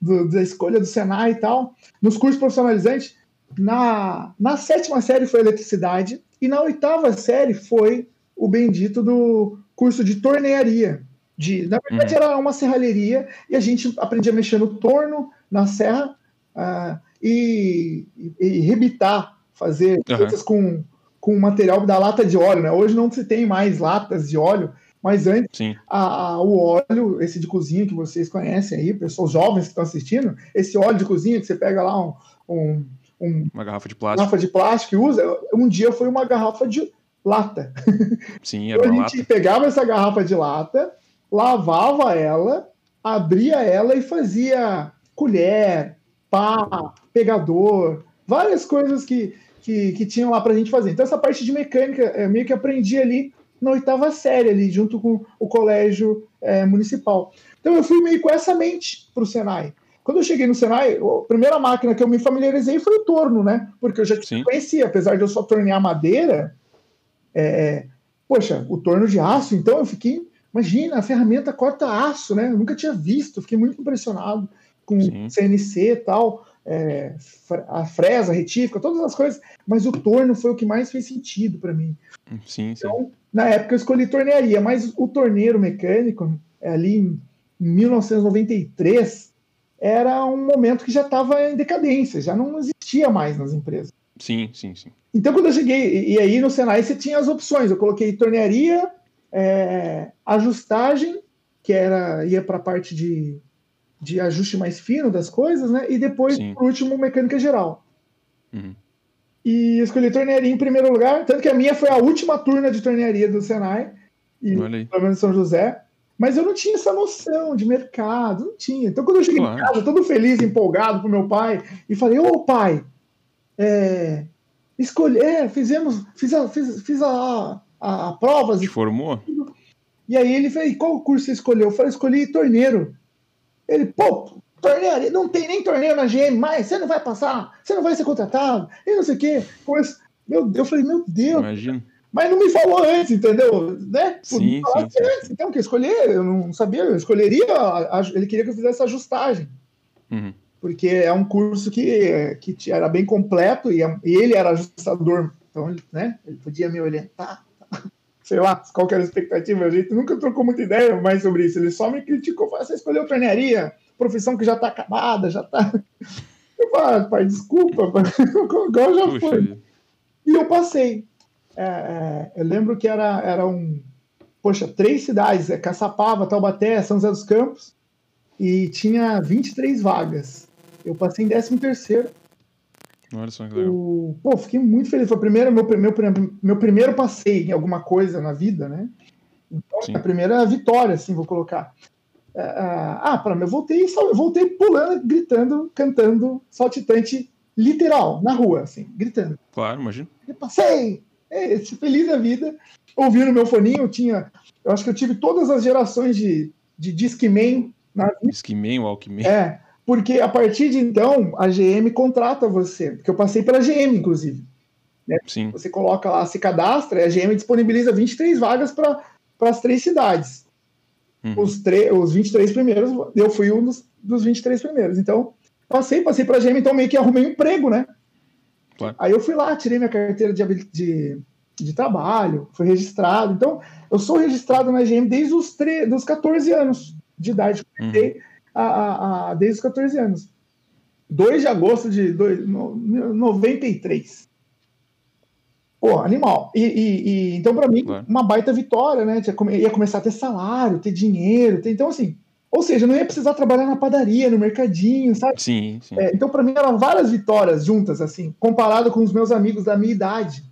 do, da escolha do Senai e tal, nos cursos profissionalizantes, na, na sétima série foi eletricidade e na oitava série foi o bendito do curso de tornearia. De, na verdade, Uhum. era uma serralheria e a gente aprendia a mexer no torno, na serra ah, e, e, e rebitar, fazer Aham. coisas com, com material da lata de óleo. Né? Hoje não se tem mais latas de óleo, mas antes Sim. a- a- o óleo, esse de cozinha que vocês conhecem aí, pessoas jovens que estão assistindo, esse óleo de cozinha que você pega lá um, um, um Uma garrafa de plástico. garrafa de plástico e usa, um dia foi uma garrafa de lata. Sim, Então era a gente lata. pegava essa garrafa de lata, lavava ela, abria ela e fazia colher, pá, pegador, várias coisas que, que, que tinham lá pra gente fazer. Então essa parte de mecânica eu meio que aprendi ali na oitava série, ali, junto com o colégio é, municipal. Então eu fui meio com essa mente pro Senai. Quando eu cheguei no Senai, a primeira máquina que eu me familiarizei foi o torno, né? Porque eu já Sim. conhecia, apesar de eu só tornear madeira, é, poxa, o torno de aço, então eu fiquei, imagina, a ferramenta corta aço, né? Eu nunca tinha visto, fiquei muito impressionado com Sim. CNC e tal, é, a fresa, a retífica, todas as coisas, mas o torno foi o que mais fez sentido para mim. Sim, sim. Então, na época eu escolhi tornearia, mas o torneiro mecânico, é, ali em 1993, era um momento que já estava em decadência, já não existia mais nas empresas. Sim, sim, sim. Então, quando eu cheguei, e e aí no Senai você tinha as opções. Eu coloquei tornearia, é, ajustagem, que era ia para a parte de, de ajuste mais fino das coisas, né? E depois, Sim. por último, mecânica geral. Uhum. E escolhi tornearia em primeiro lugar, tanto que a minha foi a última turma de tornearia do Senai, e, pelo menos São José. Mas eu não tinha essa noção de mercado, não tinha. Então, quando eu cheguei Claro. em casa, todo feliz, empolgado pro meu pai, e falei: Ô pai, é, escolhi, é, fizemos, fiz a, fiz, fiz a, a, a provas. Te formou? E aí ele "E qual curso você escolheu? Eu falei: escolhi torneiro. Ele, pô, torneiro, não tem nem torneio na GM mais, você não vai passar, você não vai ser contratado, e não sei o quê. Meu Deus, eu falei: meu Deus, Imagina. mas não me falou antes, entendeu? Né? Sim, sim, sim. antes, Então, que escolher, eu não sabia, eu escolheria, a- a- ele queria que eu fizesse ajustagem, Uhum. porque é um curso que, que era bem completo e, e ele era ajustador, então ele, né, ele podia me orientar. Sei lá, qual era a expectativa, a gente nunca trocou muita ideia mais sobre isso, ele só me criticou, falou, você escolheu tornearia, profissão que já está acabada, já está... Eu falei, ah, pai, desculpa, agora já Puxa foi. vida. E eu passei. É, é, eu lembro que era, era um. Poxa, três cidades: é Caçapava, Taubaté, São José dos Campos. E tinha 23 vagas. Eu passei em 13 terceiro. Olha só que legal. O, pô, fiquei muito feliz. Foi o primeiro, meu, meu, meu primeiro passeio em alguma coisa na vida, né? Então, a primeira vitória, assim, vou colocar. É, ah, para mim, eu voltei, só- eu voltei pulando, gritando, cantando, saltitante, literal, na rua, assim, gritando. Claro, imagina. Eu passei! É, feliz da vida. Ouvindo meu foninho, eu tinha. Eu acho que eu tive todas as gerações de, de Discman na vida. O Alckmin. É, porque a partir de então, a GM contrata você. Porque eu passei pela GM, inclusive. Sim. Você coloca lá, se cadastra, e a GM disponibiliza 23 vagas para as três cidades. Uhum. Os, os 23 primeiros, eu fui um dos, dos 23 primeiros. Então, passei, passei para a GM, então meio que arrumei um emprego, né? Claro. Aí eu fui lá, tirei minha carteira de, de, de trabalho, fui registrado. Então, eu sou registrado na GM desde os dos 14 anos de idade. Comecei a, a- a- desde os 14 anos. 2 de agosto de dois, no, 93. Pô, animal. E, e- e- então, para mim, Claro. uma baita vitória, né? Ia começar a ter salário, ter dinheiro. ter- então, assim, ou seja, não ia precisar trabalhar na padaria, no mercadinho, sabe? Sim, sim. É, então, para mim, eram várias vitórias juntas, assim, comparado com os meus amigos da minha idade.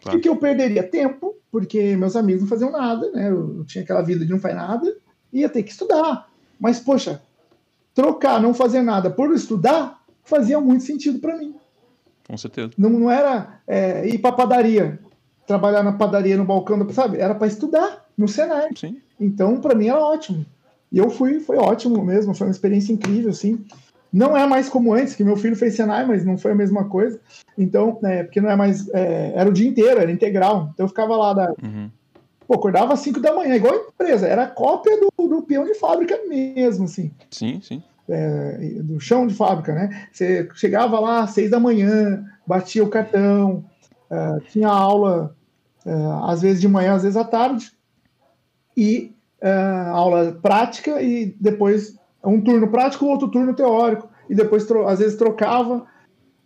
Claro. E que eu perderia tempo, porque meus amigos não faziam nada, né? Eu, eu tinha aquela vida de não faz nada, ia ter que estudar. Mas, poxa, trocar não fazer nada por estudar fazia muito sentido para mim. Com certeza. Não, não era é, ir para padaria, trabalhar na padaria, no balcão, do- sabe? Era para estudar no Senai. Sim. Então, para mim era ótimo. E eu fui, foi ótimo mesmo, foi uma experiência incrível, assim. Não é mais como antes, que meu filho fez Senai, mas não foi a mesma coisa. Então, é, porque não é mais. É, era o dia inteiro, era integral. Então eu ficava lá da. Uhum. Pô, acordava às 5 da manhã, igual a empresa, era cópia do, do peão de fábrica mesmo, assim. Sim, sim. É, do chão de fábrica, né? Você chegava lá às 6 da manhã, batia o cartão, uh, tinha aula, uh, às vezes de manhã, às vezes à tarde, e uh, aula prática, e depois um turno prático, outro turno teórico, e depois às vezes trocava.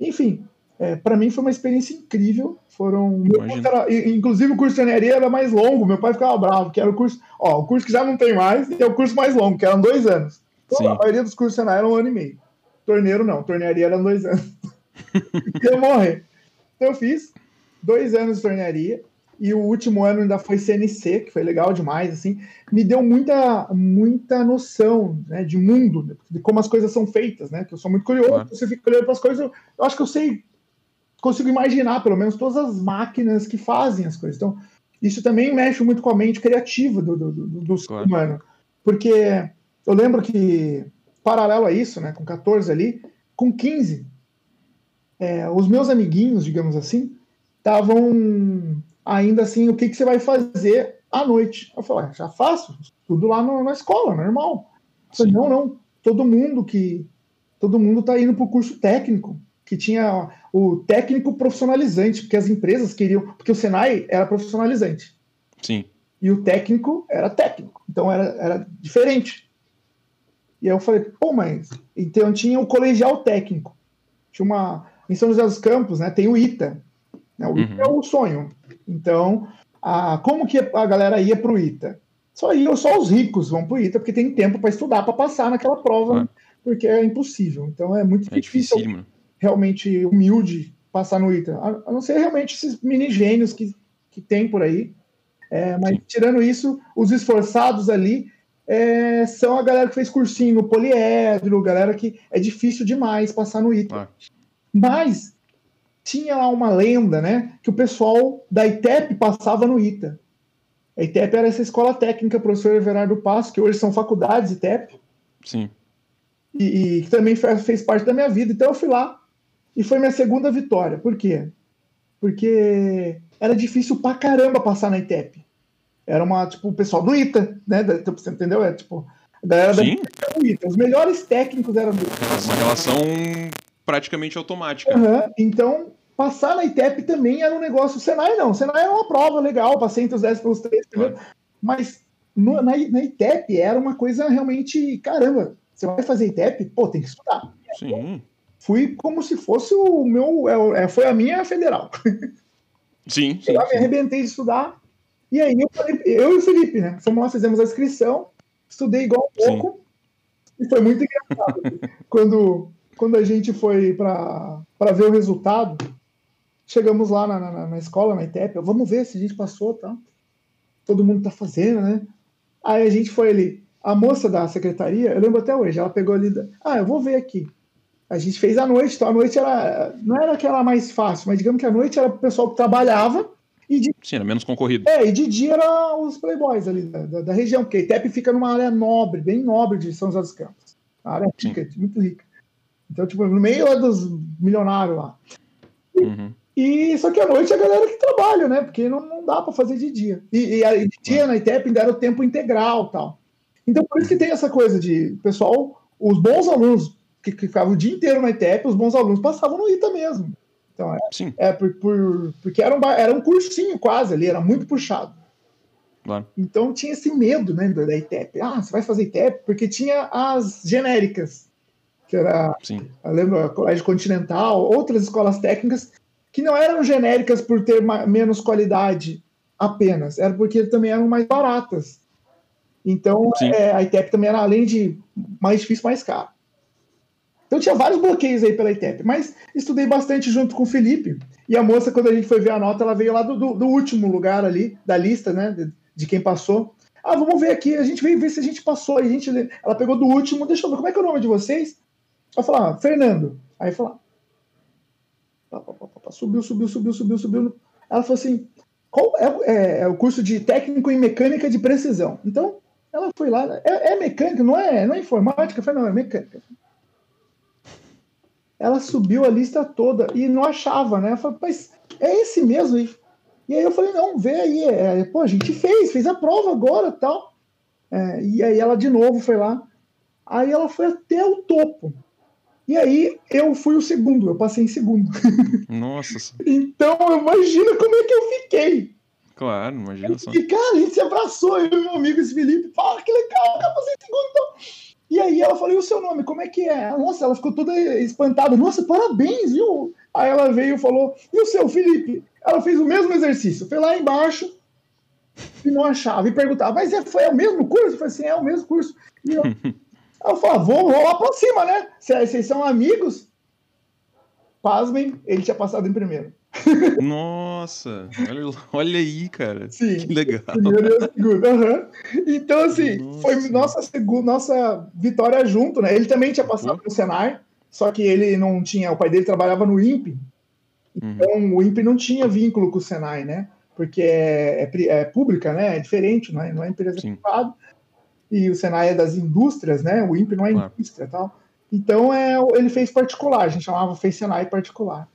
Enfim, é, para mim foi uma experiência incrível. Foram. Era, inclusive o curso de engenharia era mais longo, meu pai ficava bravo, que era o curso. Ó, o curso que já não tem mais, e é o curso mais longo, que eram dois anos. Então, a maioria dos cursos de Senai eram um ano e meio. Torneiro não, tornearia eram dois anos. ia morrer. Então eu fiz dois anos de tornearia e o último ano ainda foi CNC, que foi legal demais, assim, me deu muita, muita noção, né, de mundo, de como as coisas são feitas, né, que eu sou muito curioso, claro. você fica olhando para as coisas, eu, eu, acho que eu sei, consigo imaginar, pelo menos, todas as máquinas que fazem as coisas, então, isso também mexe muito com a mente criativa do, do, do, do ser humano, porque eu lembro que, paralelo a isso, né, com 14 ali, com 15, é, os meus amiguinhos, digamos assim, estavam ainda assim, o que, que você vai fazer à noite? Eu falei, ah, já faço, tudo lá no, na escola, normal. Eu falei, não, não, todo mundo que todo mundo está indo para o curso técnico, que tinha o técnico profissionalizante, porque as empresas queriam, porque o Senai era profissionalizante. Sim. E o técnico era técnico, então era, era diferente. E aí eu falei, pô, mas então tinha o colegial técnico. Tinha uma em São José dos Campos, né? Tem o ITA. Né, o ITA é uhum. o sonho. Então, a, como que a galera ia para o ITA? Só iam só os ricos vão para o ITA, porque tem tempo para estudar, para passar naquela prova, ah. porque é impossível. Então é muito é difícil, difícil realmente humilde passar no ITA. A, a, não ser realmente esses mini gênios que, que tem por aí. É, mas Sim. tirando isso, os esforçados ali é, são a galera que fez cursinho no poliedro, galera que é difícil demais passar no ITA. Ah. Mas tinha lá uma lenda, né? Que o pessoal da ITEP passava no ITA. A ITEP era essa escola técnica, professor Everardo Passo, que hoje são faculdades ITEP. Sim. E, e que também fez, fez parte da minha vida. Então eu fui lá e foi minha segunda vitória. Por quê? Porque era difícil pra caramba passar na ITEP. Era uma, tipo, o pessoal do ITA, né? Você entendeu? É tipo, a galera Sim. da ITA. Os melhores técnicos eram do ITA. Uma relação praticamente automática. Uhum. Então, Passar na ITEP também era um negócio. Senai não. Senai era uma prova legal, passei entre os 10 pelos 3, entendeu? Mas no, na, na ITEP era uma coisa realmente. Caramba, você vai fazer ITEP? Pô, tem que estudar. Sim. Fui como se fosse o meu. É, é foi a minha federal. Sim. sim eu me arrebentei de estudar. E aí eu, eu e o Felipe, né? Fomos lá, fizemos a inscrição, estudei igual um pouco. Sim. E foi muito engraçado. quando, quando a gente foi para ver o resultado, Chegamos lá na, na, na escola, na ITEP, vamos ver se a gente passou, tá? Todo mundo tá fazendo, né? Aí a gente foi ali. A moça da secretaria, eu lembro até hoje, ela pegou ali, ah, eu vou ver aqui. A gente fez à noite, então a noite era, não era aquela mais fácil, mas digamos que a noite era o pessoal que trabalhava e de, Sim, era menos concorrido. É, e de dia era os playboys ali da, da, da região, porque a ITEP fica numa área nobre, bem nobre de São José dos Campos. A área rica, muito rica. Então, tipo, no meio dos milionários lá. Uhum. E só que à noite é a galera que trabalha, né? Porque não, não dá para fazer de dia. E, e, de dia na ITEP ainda era o tempo integral tal. Então por isso que tem essa coisa de pessoal, os bons alunos que, que ficavam o dia inteiro na ITEP, os bons alunos passavam no ITA mesmo. Então é, Sim. é por, por, porque era um, era um cursinho quase ali, era muito puxado. Claro. Então tinha esse medo né, da ITEP. Ah, você vai fazer ITEP? Porque tinha as genéricas, que era, Sim. eu lembro, a Colégio Continental, outras escolas técnicas que não eram genéricas por ter menos qualidade apenas, era porque também eram mais baratas. Então, é, a ITEP também era, além de mais difícil, mais caro. Então, tinha vários bloqueios aí pela ITEP, mas estudei bastante junto com o Felipe. E a moça, quando a gente foi ver a nota, ela veio lá do, do, do último lugar ali, da lista, né, de, de, quem passou. Ah, vamos ver aqui, a gente veio ver se a gente passou. A gente, ela pegou do último, deixa eu ver, como é que é o nome de vocês? Ela falou, ah, Fernando. Aí falou, subiu, subiu, subiu, subiu, subiu. Ela falou assim: qual é, é, é, o curso de técnico em mecânica de precisão? Então, ela foi lá, é, é mecânica, não é, não é informática? Eu falei, não, é mecânica. Ela subiu a lista toda e não achava, né? Eu falei, mas é esse mesmo? E, e aí eu falei, não, vê aí, é, pô, a gente fez, fez a prova agora tal. É, e aí ela de novo foi lá. Aí ela foi até o topo. E aí eu fui o segundo, eu passei em segundo. Nossa. então imagina como é que eu fiquei. Claro, imagina só. E cara, a gente se abraçou, eu e meu amigo esse Felipe, fala que legal, eu passei em segundo então. E aí ela falou, e o seu nome, como é que é? Nossa, ela ficou toda espantada. Nossa, parabéns, viu? Aí ela veio e falou, e o seu, Felipe? Ela fez o mesmo exercício, foi lá embaixo e não achava. E perguntava, mas é, foi é o mesmo curso? Eu falei assim, é o mesmo curso. E eu, eu falei, lá pra cima, né? Vocês são amigos? Pasmem, ele tinha passado em primeiro. Nossa, olha, olha aí, cara. Sim. Que legal. Uhum. Então, assim, Nossa. foi nossa, segu- nossa vitória junto, né? Ele também tinha passado no Senai, só que ele não tinha, o pai dele trabalhava no INPE, Uhum. então o INPE não tinha vínculo com o Senai, né? Porque é, é é pública, né? É diferente, não é, não é empresa Sim. privada. E o Senai é das indústrias, né? O INPE não é Claro. indústria tal. Então é, ele fez particular, a gente chamava fez Senai particular.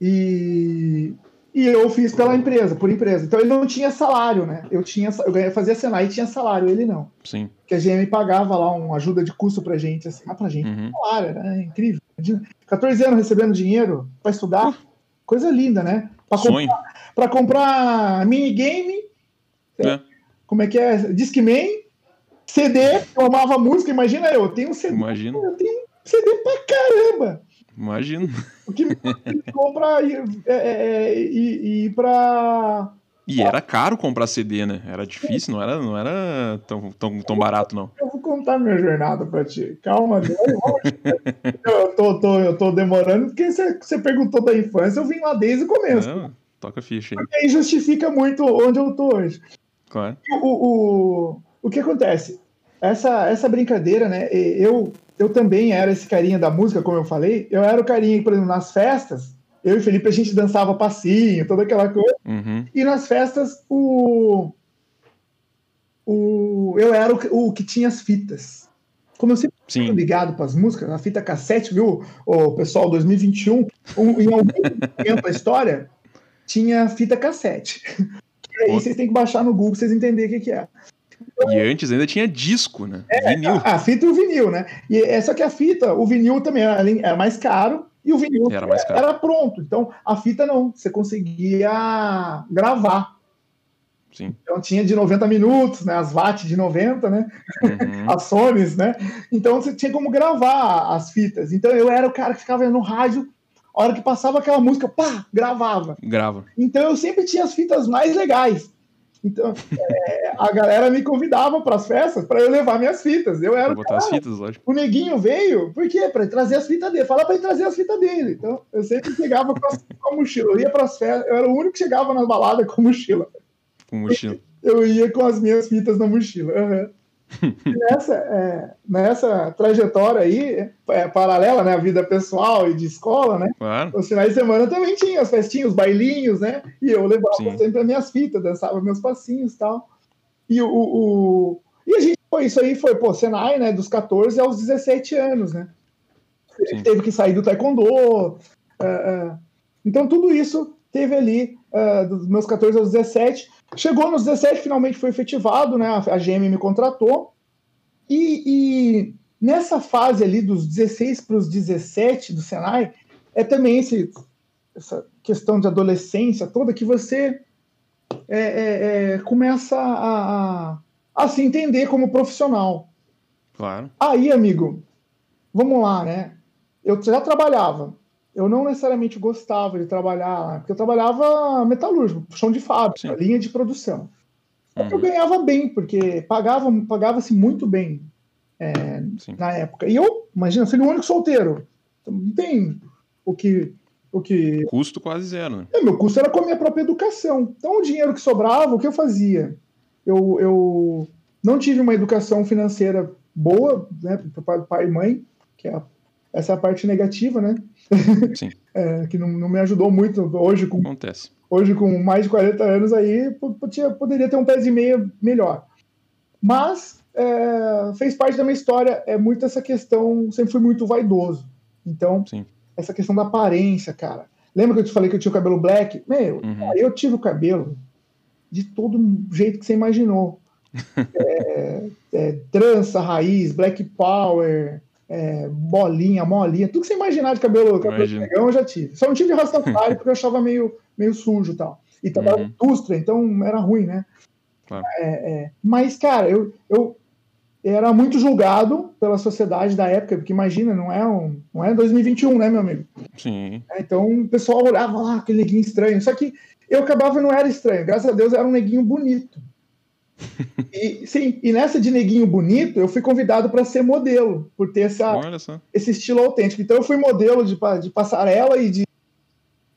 E, e eu fiz pela empresa, por empresa. Então ele não tinha salário, né? Eu tinha, eu ganhava, fazia Senai e tinha salário, ele não. Sim. Porque a GM pagava lá uma ajuda de custo pra gente, assim, ah, pra gente, Uhum. salário, era incrível. Imagina, 14 anos recebendo dinheiro pra estudar, coisa linda, né? Pra, Sonho. comprar, pra comprar minigame, É. como é que é? Discman, CD, eu amava música, imagina eu, eu tenho um CD, Imagina. eu tenho CD pra caramba. Imagina. O que me pra ir, é, é, é, ir, ir pra. E era caro comprar CD, né? Era difícil, não era, não era tão, tão, tão barato, não. Eu vou contar minha jornada pra ti. Calma, eu, tô, tô, eu tô demorando, porque você, perguntou da infância, eu vim lá desde o começo. Não, toca ficha aí. E aí justifica muito onde eu tô hoje. Claro. O, o, o que acontece? Essa, essa brincadeira, né? Eu, eu também era esse carinha da música, como eu falei. Eu era o carinha, por exemplo, nas festas. Eu e Felipe, a gente dançava passinho, toda aquela coisa. Uhum. E nas festas, o. o eu era o, o que tinha as fitas. Como eu sempre fui Sim. ligado para as músicas, a fita cassete, viu, o pessoal 2021, um, em algum momento da história, tinha fita cassete. E aí vocês têm que baixar no Google pra vocês entenderem o que, que é. E antes ainda tinha disco, né? É, Vinil. A, a fita e o vinil, né? E é só que a fita, o vinil também era, era mais caro e o vinil Era mais caro. era pronto. Então a fita não, você conseguia gravar. Sim. Então tinha de 90 minutos, né? As VAT de 90, né? Uhum. As Sonys, né? Então você tinha como gravar as fitas. Então eu era o cara que ficava no rádio, a hora que passava aquela música, pá, gravava. Grava. Então eu sempre tinha as fitas mais legais. Então é, a galera me convidava para as festas para eu levar minhas fitas. Eu era botar as fitas, lógico. o neguinho veio, por quê? Para trazer as fitas dele. Fala para ele trazer as fitas dele. Então, eu sempre chegava com, as- com a mochila. Eu ia para as festas, eu era o único que chegava na balada com mochila. Com mochila. Eu ia com as minhas fitas na mochila. aham. Nessa, é, nessa trajetória aí, é, paralela, né? A vida pessoal e de escola, né? Claro. Os finais de semana também tinha as festinhas, os bailinhos, né? E eu levava Sim. sempre as minhas fitas, dançava meus passinhos e tal. E o, o- E a gente foi, isso aí foi, pô, Senai, né? Dos 14 aos 17 anos, né? Sim. teve que sair do taekwondo. ah, ah. Então tudo isso teve ali ah, dos meus 14 aos 17. Chegou nos 17, finalmente foi efetivado, né? A GM me contratou. E, e nessa fase ali dos 16 para os 17 do Senai, é também esse, essa questão de adolescência toda que você é, é, é, começa a, a, a se entender como profissional. Claro. Aí, amigo, vamos lá, né? Eu já trabalhava. Eu não necessariamente gostava de trabalhar lá, porque eu trabalhava metalúrgico, chão de fábrica, Sim. linha de produção. Que Eu Uhum. ganhava bem, porque pagava, pagava-se muito bem Sim. na época. E eu, imagina, fui o único solteiro. Então, não tem o que. O que Custo quase zero, né? é, meu custo era com a minha própria educação. Então, o dinheiro que sobrava, o que eu fazia? Eu, eu não tive uma educação financeira boa, né, do pai e mãe, que é a- essa é a parte negativa, né? Sim. É, que não, não me ajudou muito hoje com Acontece. hoje com mais de 40 anos aí, po- podia- poderia ter um pezinho meio melhor. Mas é, fez parte da minha história, é muito essa questão, sempre fui muito vaidoso. Então, Sim. essa questão da aparência, cara. Lembra que eu te falei que eu tinha o cabelo black? Meu, Uhum. eu tive o cabelo de todo jeito que você imaginou. É, é, trança, raiz, black power, é, bolinha, molinha, tudo que você imaginar de cabelo, cabelo negão eu já tive. Só não tive Rastafari porque eu achava meio, meio sujo e tal. E trabalhava Uhum. indústria, então era ruim, né? Claro. É, é. Mas, cara, eu, eu era muito julgado pela sociedade da época, porque imagina, não é, um, não é 2021, né, meu amigo? Sim. É, Então o pessoal olhava lá, aquele neguinho estranho. Só que eu acabava e não era estranho. Graças a Deus era um neguinho bonito. E, sim, e nessa de neguinho bonito, eu fui convidado para ser modelo, por ter essa, esse estilo autêntico. Então eu fui modelo de, de passarela e de,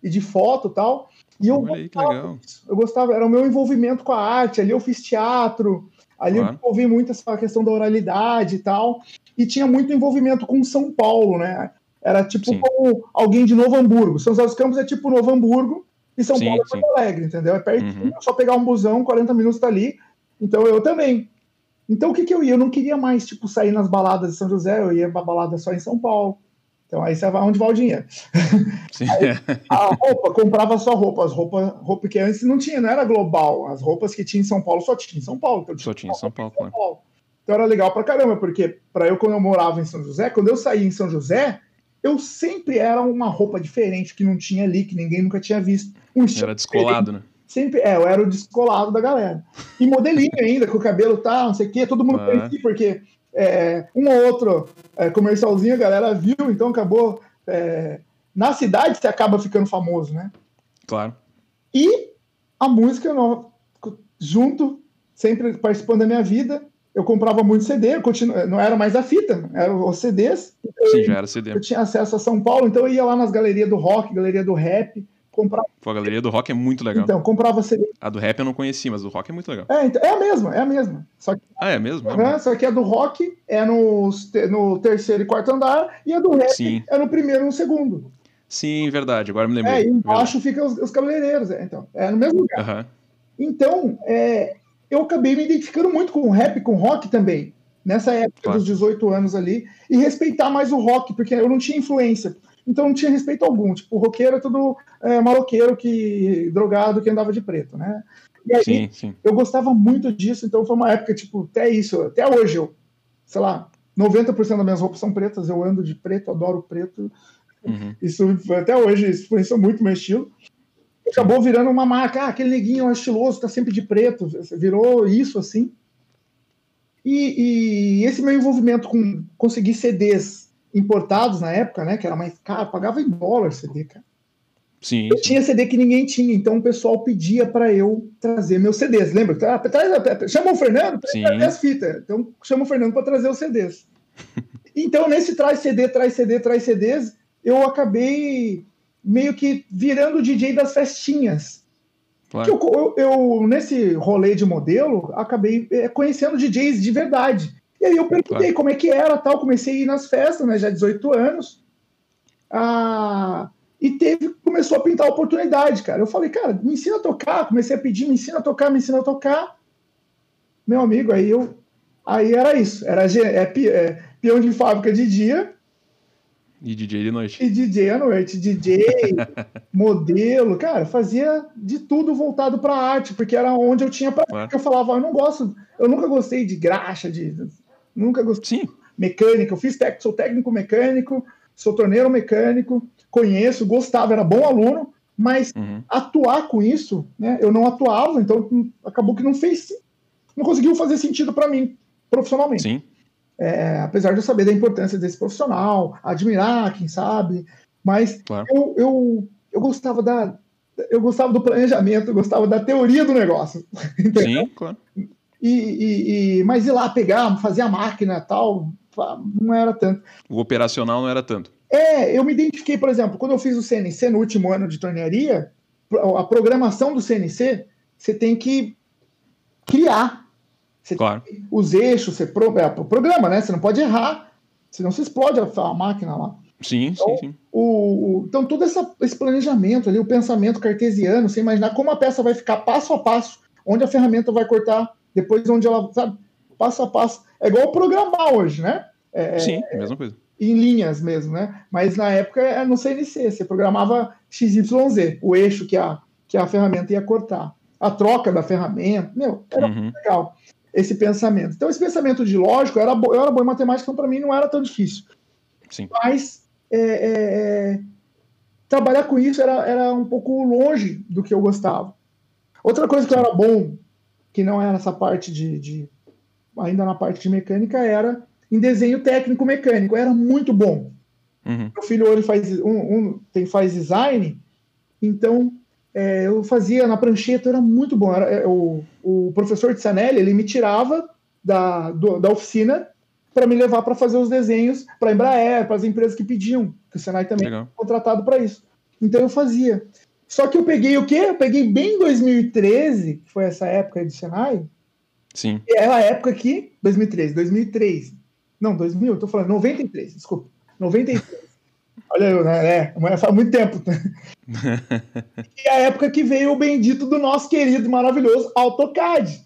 e de foto tal. E eu Olha gostava. Eu gostava, era o meu envolvimento com a arte. Ali eu fiz teatro, ali Claro. eu envolvi muito essa questão da oralidade e tal. E tinha muito envolvimento com São Paulo, né? Era tipo Sim. como alguém de Novo Hamburgo. São José dos Campos é tipo Novo Hamburgo e São Sim, Paulo é. Porto Alegre, entendeu? É pertinho, Uhum. só pegar um busão, 40 minutos tá ali. Então eu também. Então o que que eu ia? Eu não queria mais, tipo, sair nas baladas de São José, eu ia pra balada só em São Paulo. Então aí você vai onde vai o dinheiro. Sim. A roupa, comprava só roupa. As roupas, roupa que antes não tinha, não era global. As roupas que tinha em São Paulo só tinha em São Paulo. Então, Só tinha em São Paulo, São. Paulo. Então era legal pra caramba, porque para eu, quando eu morava em São José, quando eu saía em São José, eu sempre era uma roupa diferente que não tinha ali, que ninguém nunca tinha visto. Um Era descolado, né? Sempre, é, eu era o descolado da galera. E modelinho ainda, com o cabelo tal, não sei o quê, todo mundo Ah. conhecia, porque é, um ou outro é, comercialzinho a galera viu, então acabou. é, na cidade você acaba ficando famoso, né? Claro. E a música junto, sempre participando da minha vida. Eu comprava muito CD, eu continu- não era mais a fita, eram os CDs. Sim, já era CD. Eu tinha acesso a São Paulo, então eu ia lá nas galerias do rock, galeria do rap, comprava, Pô, a galeria do rock é muito legal. então, comprava CD. A do rap eu não conheci, mas do rock é muito legal. É, então, é a mesma, é a mesma. Só que, Ah, é mesmo? É Aham, só que a do rock é no, no terceiro e quarto andar, e a do rap Sim. é no primeiro e no segundo. Sim, verdade. Agora me É, lembrei. e embaixo ficam os, os cabeleireiros, é, então, é no mesmo lugar. Aham. Então, é, eu acabei me identificando muito com o rap, com o rock também, nessa época Claro. dos 18 anos ali, e respeitar mais o rock, porque eu não tinha influência. Então não tinha respeito algum. Tipo, o roqueiro é tudo é, maloqueiro que drogado que andava de preto, né? E aí Sim, sim. eu gostava muito disso, então foi uma época, tipo, até isso, até hoje eu, sei lá, 90% das minhas roupas são pretas, eu ando de preto, adoro preto. Uhum. Isso até hoje isso influenciou muito meu estilo. Acabou virando uma marca, ah, aquele neguinho é estiloso, tá sempre de preto, virou isso assim. E, e esse meu envolvimento com conseguir CDs importados na época, né, que era mais caro, pagava em dólar CD, cara. Sim, Eu sim. tinha CD que ninguém tinha, então o pessoal pedia para eu trazer meus CDs. Lembra? Ah, chama o Fernando para trazer as fitas. Então chama o Fernando para trazer os CDs. então nesse traz CD, traz CD, traz CDs, eu acabei meio que virando o DJ das festinhas. Claro. eu, eu- eu, nesse rolê de modelo, acabei é, conhecendo DJs de verdade. E aí eu perguntei Claro. como é que era, tal, comecei a ir nas festas, né, já 18 anos. Ah, e teve, começou a pintar a oportunidade, cara. Eu falei, cara, me ensina a tocar, comecei a pedir, me ensina a tocar, me ensina a tocar. Meu amigo, aí eu aí era isso, era é, é, peão de fábrica de dia E DJ de noite. e DJ à noite, DJ, modelo, cara, fazia de tudo voltado para arte, porque era onde eu tinha Claro. eu falava, eu não gosto, eu nunca gostei de graxa, de nunca gostei Sim, mecânica, eu fiz técnico, sou técnico mecânico, sou torneiro mecânico, conheço, gostava, era bom aluno, mas uhum. atuar com isso, né, eu não atuava, então acabou que não fez, não conseguiu fazer sentido para mim profissionalmente. sim. É, apesar de eu saber da importância desse profissional, admirar, quem sabe, mas Claro. eu, eu, eu gostava da eu gostava do planejamento, eu gostava da teoria do negócio? Sim, claro. E, e- e- mas ir lá pegar, fazer a máquina tal, não era tanto. O operacional não era tanto. É, eu me identifiquei, por exemplo, quando eu fiz o CNC no último ano de tornearia, a programação do CNC, você tem que criar. Você Claro. os eixos, você pro, é, programa, né? Você não pode errar, senão você explode a, a máquina lá. Sim, sim, sim. O, o- então, todo essa, esse planejamento ali, o pensamento cartesiano, você imaginar como a peça vai ficar passo a passo, onde a ferramenta vai cortar, depois onde ela, sabe, passo a passo. É igual programar hoje, né? É, Sim, a mesma coisa. Em linhas mesmo, né? Mas na época era no CNC, você programava XYZ, o eixo que a, que a ferramenta ia cortar. A troca da ferramenta, meu, era Uhum. muito legal esse pensamento. Então, esse pensamento de lógico, era, eu era bom em matemática, então para mim não era tão difícil. Sim. Mas é, é, é, trabalhar com isso era, era um pouco longe do que eu gostava. Outra coisa que eu era bom, que não era essa parte de, de ainda na parte de mecânica, era em desenho técnico mecânico. Era muito bom. Uhum. Meu filho hoje faz, um, um, tem, faz design, então é, eu fazia na prancheta, era muito bom. Era, é, o, o professor de Sanelli, ele me tirava da, do- da oficina para me levar para fazer os desenhos para a Embraer, para as empresas que pediam, que o Senai também Legal. contratado para isso. Então eu fazia. Só que eu peguei o quê? Eu peguei bem em 2013, que foi essa época aí do Senai, Sim. e é a época que. 2013, 2003. Não, 2000, eu tô falando, 93, desculpa. 93. Olha eu, né? É, faz muito tempo. e é a época que veio o bendito do nosso querido, maravilhoso AutoCAD.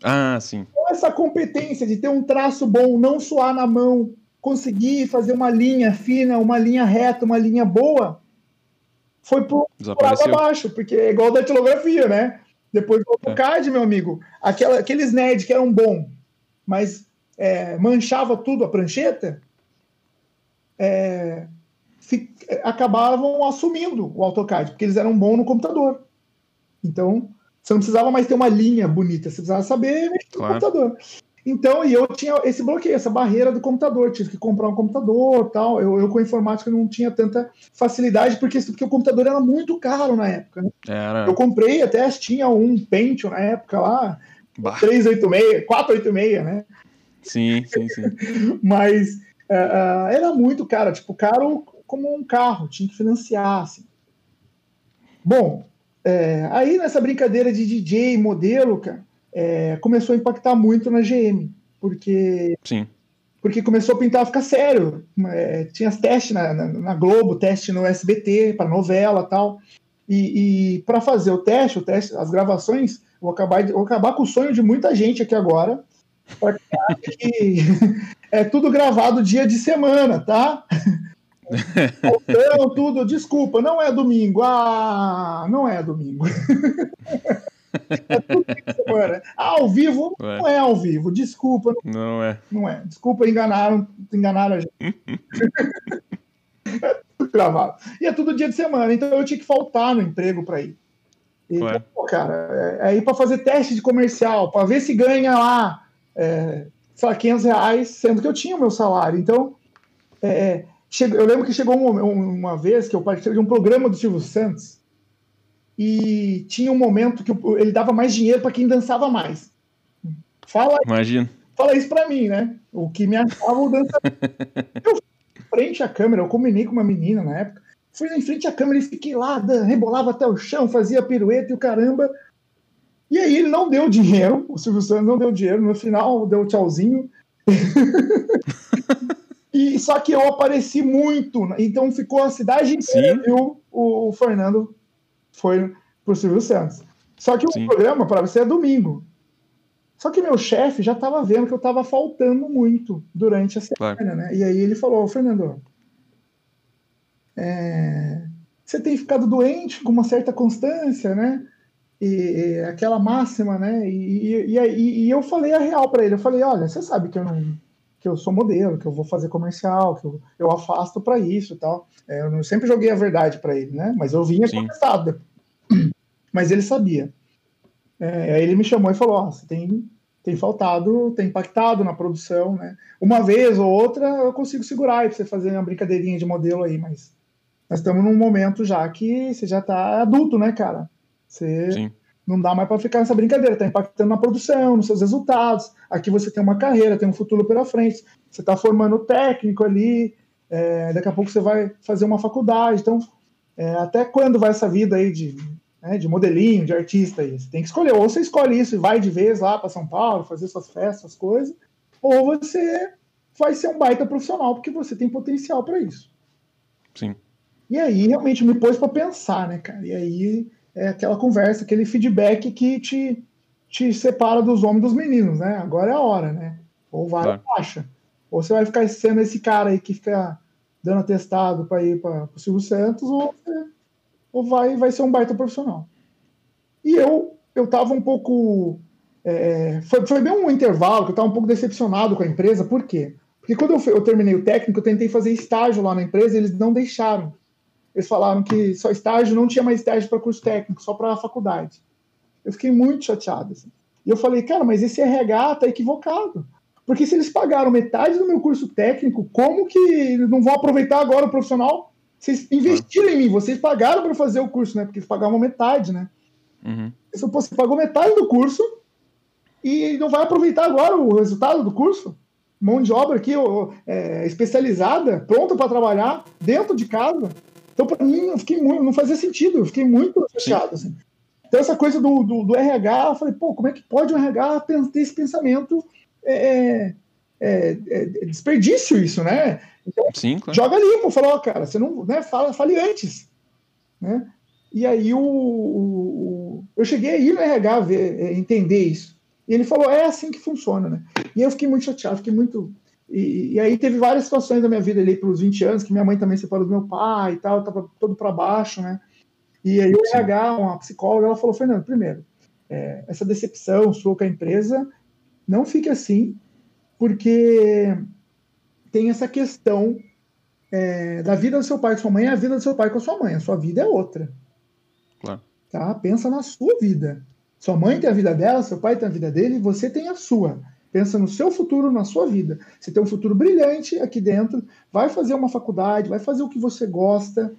Ah, sim. Então, essa competência de ter um traço bom, não suar na mão, conseguir fazer uma linha fina, uma linha reta, uma linha boa, foi por, água abaixo, porque é igual da datilografia, né? Depois do AutoCAD, meu amigo, aquela, aqueles NED que eram bons, mas é, manchava tudo a prancheta, é, fi- acabavam assumindo o AutoCAD, porque eles eram bons no computador. Então, você não precisava mais ter uma linha bonita, você precisava saber mexer no Claro. computador. Então, e eu tinha esse bloqueio, essa barreira do computador, tive que comprar um computador tal. Eu, eu com informática não tinha tanta facilidade, porque, porque o computador era muito caro na época. né? Era. Eu comprei até, tinha um Pentium na época lá, Bah. 386, 486, né? Sim, sim, sim. Mas ah, era muito caro, tipo, caro como um carro, tinha que financiar, assim. Bom, é, aí nessa brincadeira de DJ, modelo, cara, é, começou a impactar muito na GM, porque, Sim. porque começou a pintar a ficar sério. É, tinha testes na, na, na Globo, teste no SBT, para novela tal. E, e para fazer o teste, o teste, as gravações, vou acabar, vou acabar com o sonho de muita gente aqui agora. Que é tudo gravado dia de semana, tá? Então, tudo, desculpa, não é domingo. Ah, não é domingo. É tudo dia de semana. Ah, ao vivo Ué. não é ao vivo. Desculpa, Não é. não é. Desculpa, enganaram, enganaram a gente. é tudo gravado. E é tudo dia de semana, então eu tinha que faltar no emprego para ir. E, Ué. cara, é, é ir para fazer teste de comercial, para ver se ganha lá, é, sei lá, 500 reais, sendo que eu tinha o meu salário. Então, é, chegou- eu lembro que chegou um- um- uma vez que eu participei de um programa do Silvio Santos e tinha um momento que ele dava mais dinheiro para quem dançava mais. Fala Imagina. fala isso pra mim, né? O que me achava o dançarino. eu fui em frente à câmera, eu combinei com uma menina na época, fui em frente à câmera e fiquei lá, rebolava até o chão, fazia pirueta e o caramba. E aí ele não deu dinheiro, o Silvio Santos não deu dinheiro, no final deu tchauzinho. e só que eu apareci muito, né? então ficou a cidade inteira viu o, o Fernando foi pro Silvio Santos. Só que Sim. o programa para você é domingo. Só que meu chefe já estava vendo que eu estava faltando muito durante a semana, Claro. né? E aí ele falou, "Ô, Fernando, é, você tem ficado doente com uma certa constância, né? E, aquela máxima, né? E, e, e, e eu falei a real para ele. Eu falei, olha, você sabe que eu não que eu sou modelo, que eu vou fazer comercial, que eu, eu afasto para isso e tal. É, eu sempre joguei a verdade para ele, né? Mas eu vinha começado. Mas ele sabia. É, aí ele me chamou e falou: Ó, você tem, tem faltado, tem impactado na produção, né? Uma vez ou outra eu consigo segurar aí pra você fazer uma brincadeirinha de modelo aí, mas nós estamos num momento já que você já tá adulto, né, cara? Você Sim. não dá mais para ficar nessa brincadeira, tá impactando na produção, nos seus resultados. Aqui você tem uma carreira, tem um futuro pela frente, você tá formando técnico ali, é, daqui a pouco você vai fazer uma faculdade, então é, até quando vai essa vida aí de, né, de modelinho, de artista aí? Você tem que escolher, ou você escolhe isso e vai de vez lá para São Paulo, fazer suas festas, suas coisas, ou você vai ser um baita profissional, porque você tem potencial para isso. Sim. E aí realmente me pôs para pensar, né, cara? E aí é aquela conversa, aquele feedback que te, te separa dos homens dos meninos, né? Agora é a hora, né? Ou vai Claro. ou acha. Ou você vai ficar sendo esse cara aí que fica dando atestado para ir para o Silvio Santos, ou, ou vai, vai ser um baita profissional. E eu eu estava um pouco. É, foi, foi bem um intervalo que eu estava um pouco decepcionado com a empresa, por quê? Porque quando eu, eu terminei o técnico, eu tentei fazer estágio lá na empresa e eles não deixaram. Eles falaram que só estágio, não tinha mais estágio para curso técnico, só para faculdade. Eu fiquei muito chateado. Assim. E eu falei, cara, mas esse RH tá equivocado. Porque se eles pagaram metade do meu curso técnico, como que não vão aproveitar agora o profissional? Vocês investiram em mim, vocês pagaram para fazer o curso, né? Porque eles pagavam metade, né? Uhum. Você pagou metade do curso e não vai aproveitar agora o resultado do curso? Mão de obra aqui é, especializada, pronta para trabalhar dentro de casa. Então, para mim, eu fiquei muito, não fazia sentido, eu fiquei muito fechado. Assim. Então, essa coisa do, do, do, RH, eu falei, pô, como é que pode o RH ter esse pensamento? É, é, é, é desperdício isso, né? Então, Sim, claro. Joga limpo, falou, cara, você não né, fala, fale antes. Né? E aí o, o, eu cheguei a ir no RH ver, é, entender isso. E ele falou, é assim que funciona, né? E eu fiquei muito chateado, fiquei muito. E, e aí teve várias situações da minha vida ali para os 20 anos, que minha mãe também separou do meu pai e tal, tava todo para baixo, né? E aí o RH, uma psicóloga, ela falou, Fernando, primeiro, é, essa decepção sua com a empresa, não fique assim, porque tem essa questão é, da vida do seu pai com sua mãe, é a vida do seu pai com a sua mãe, a sua vida é outra. Claro. Tá? Pensa na sua vida. Sua mãe tem a vida dela, seu pai tem a vida dele, você tem a sua. Pensa no seu futuro, na sua vida. Você tem um futuro brilhante aqui dentro, vai fazer uma faculdade, vai fazer o que você gosta.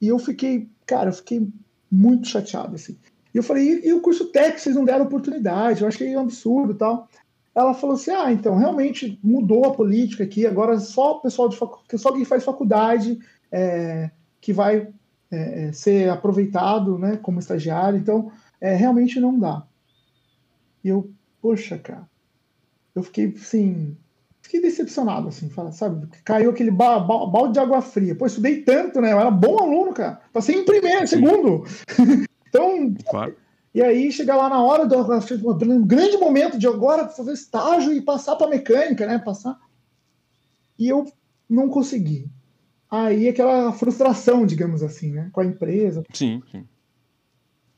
E eu fiquei, cara, eu fiquei muito chateado, assim. E eu falei, e, e o curso técnico, vocês não deram oportunidade, eu achei um absurdo tal. Ela falou assim, ah, então, realmente mudou a política aqui, agora só o pessoal de só quem faz faculdade é, que vai é, é, ser aproveitado né, como estagiário, então é, realmente não dá. E eu, poxa, cara, eu fiquei assim, fiquei decepcionado, assim, sabe? Caiu aquele ba ba balde de água fria. Pô, estudei tanto, né? Eu era bom aluno, cara. Passei em primeiro, Sim. segundo. então, claro. E aí chega lá na hora do um grande momento de agora fazer estágio e passar para mecânica, né? Passar. E eu não consegui aí aquela frustração, digamos assim, né, com a empresa. Sim, sim.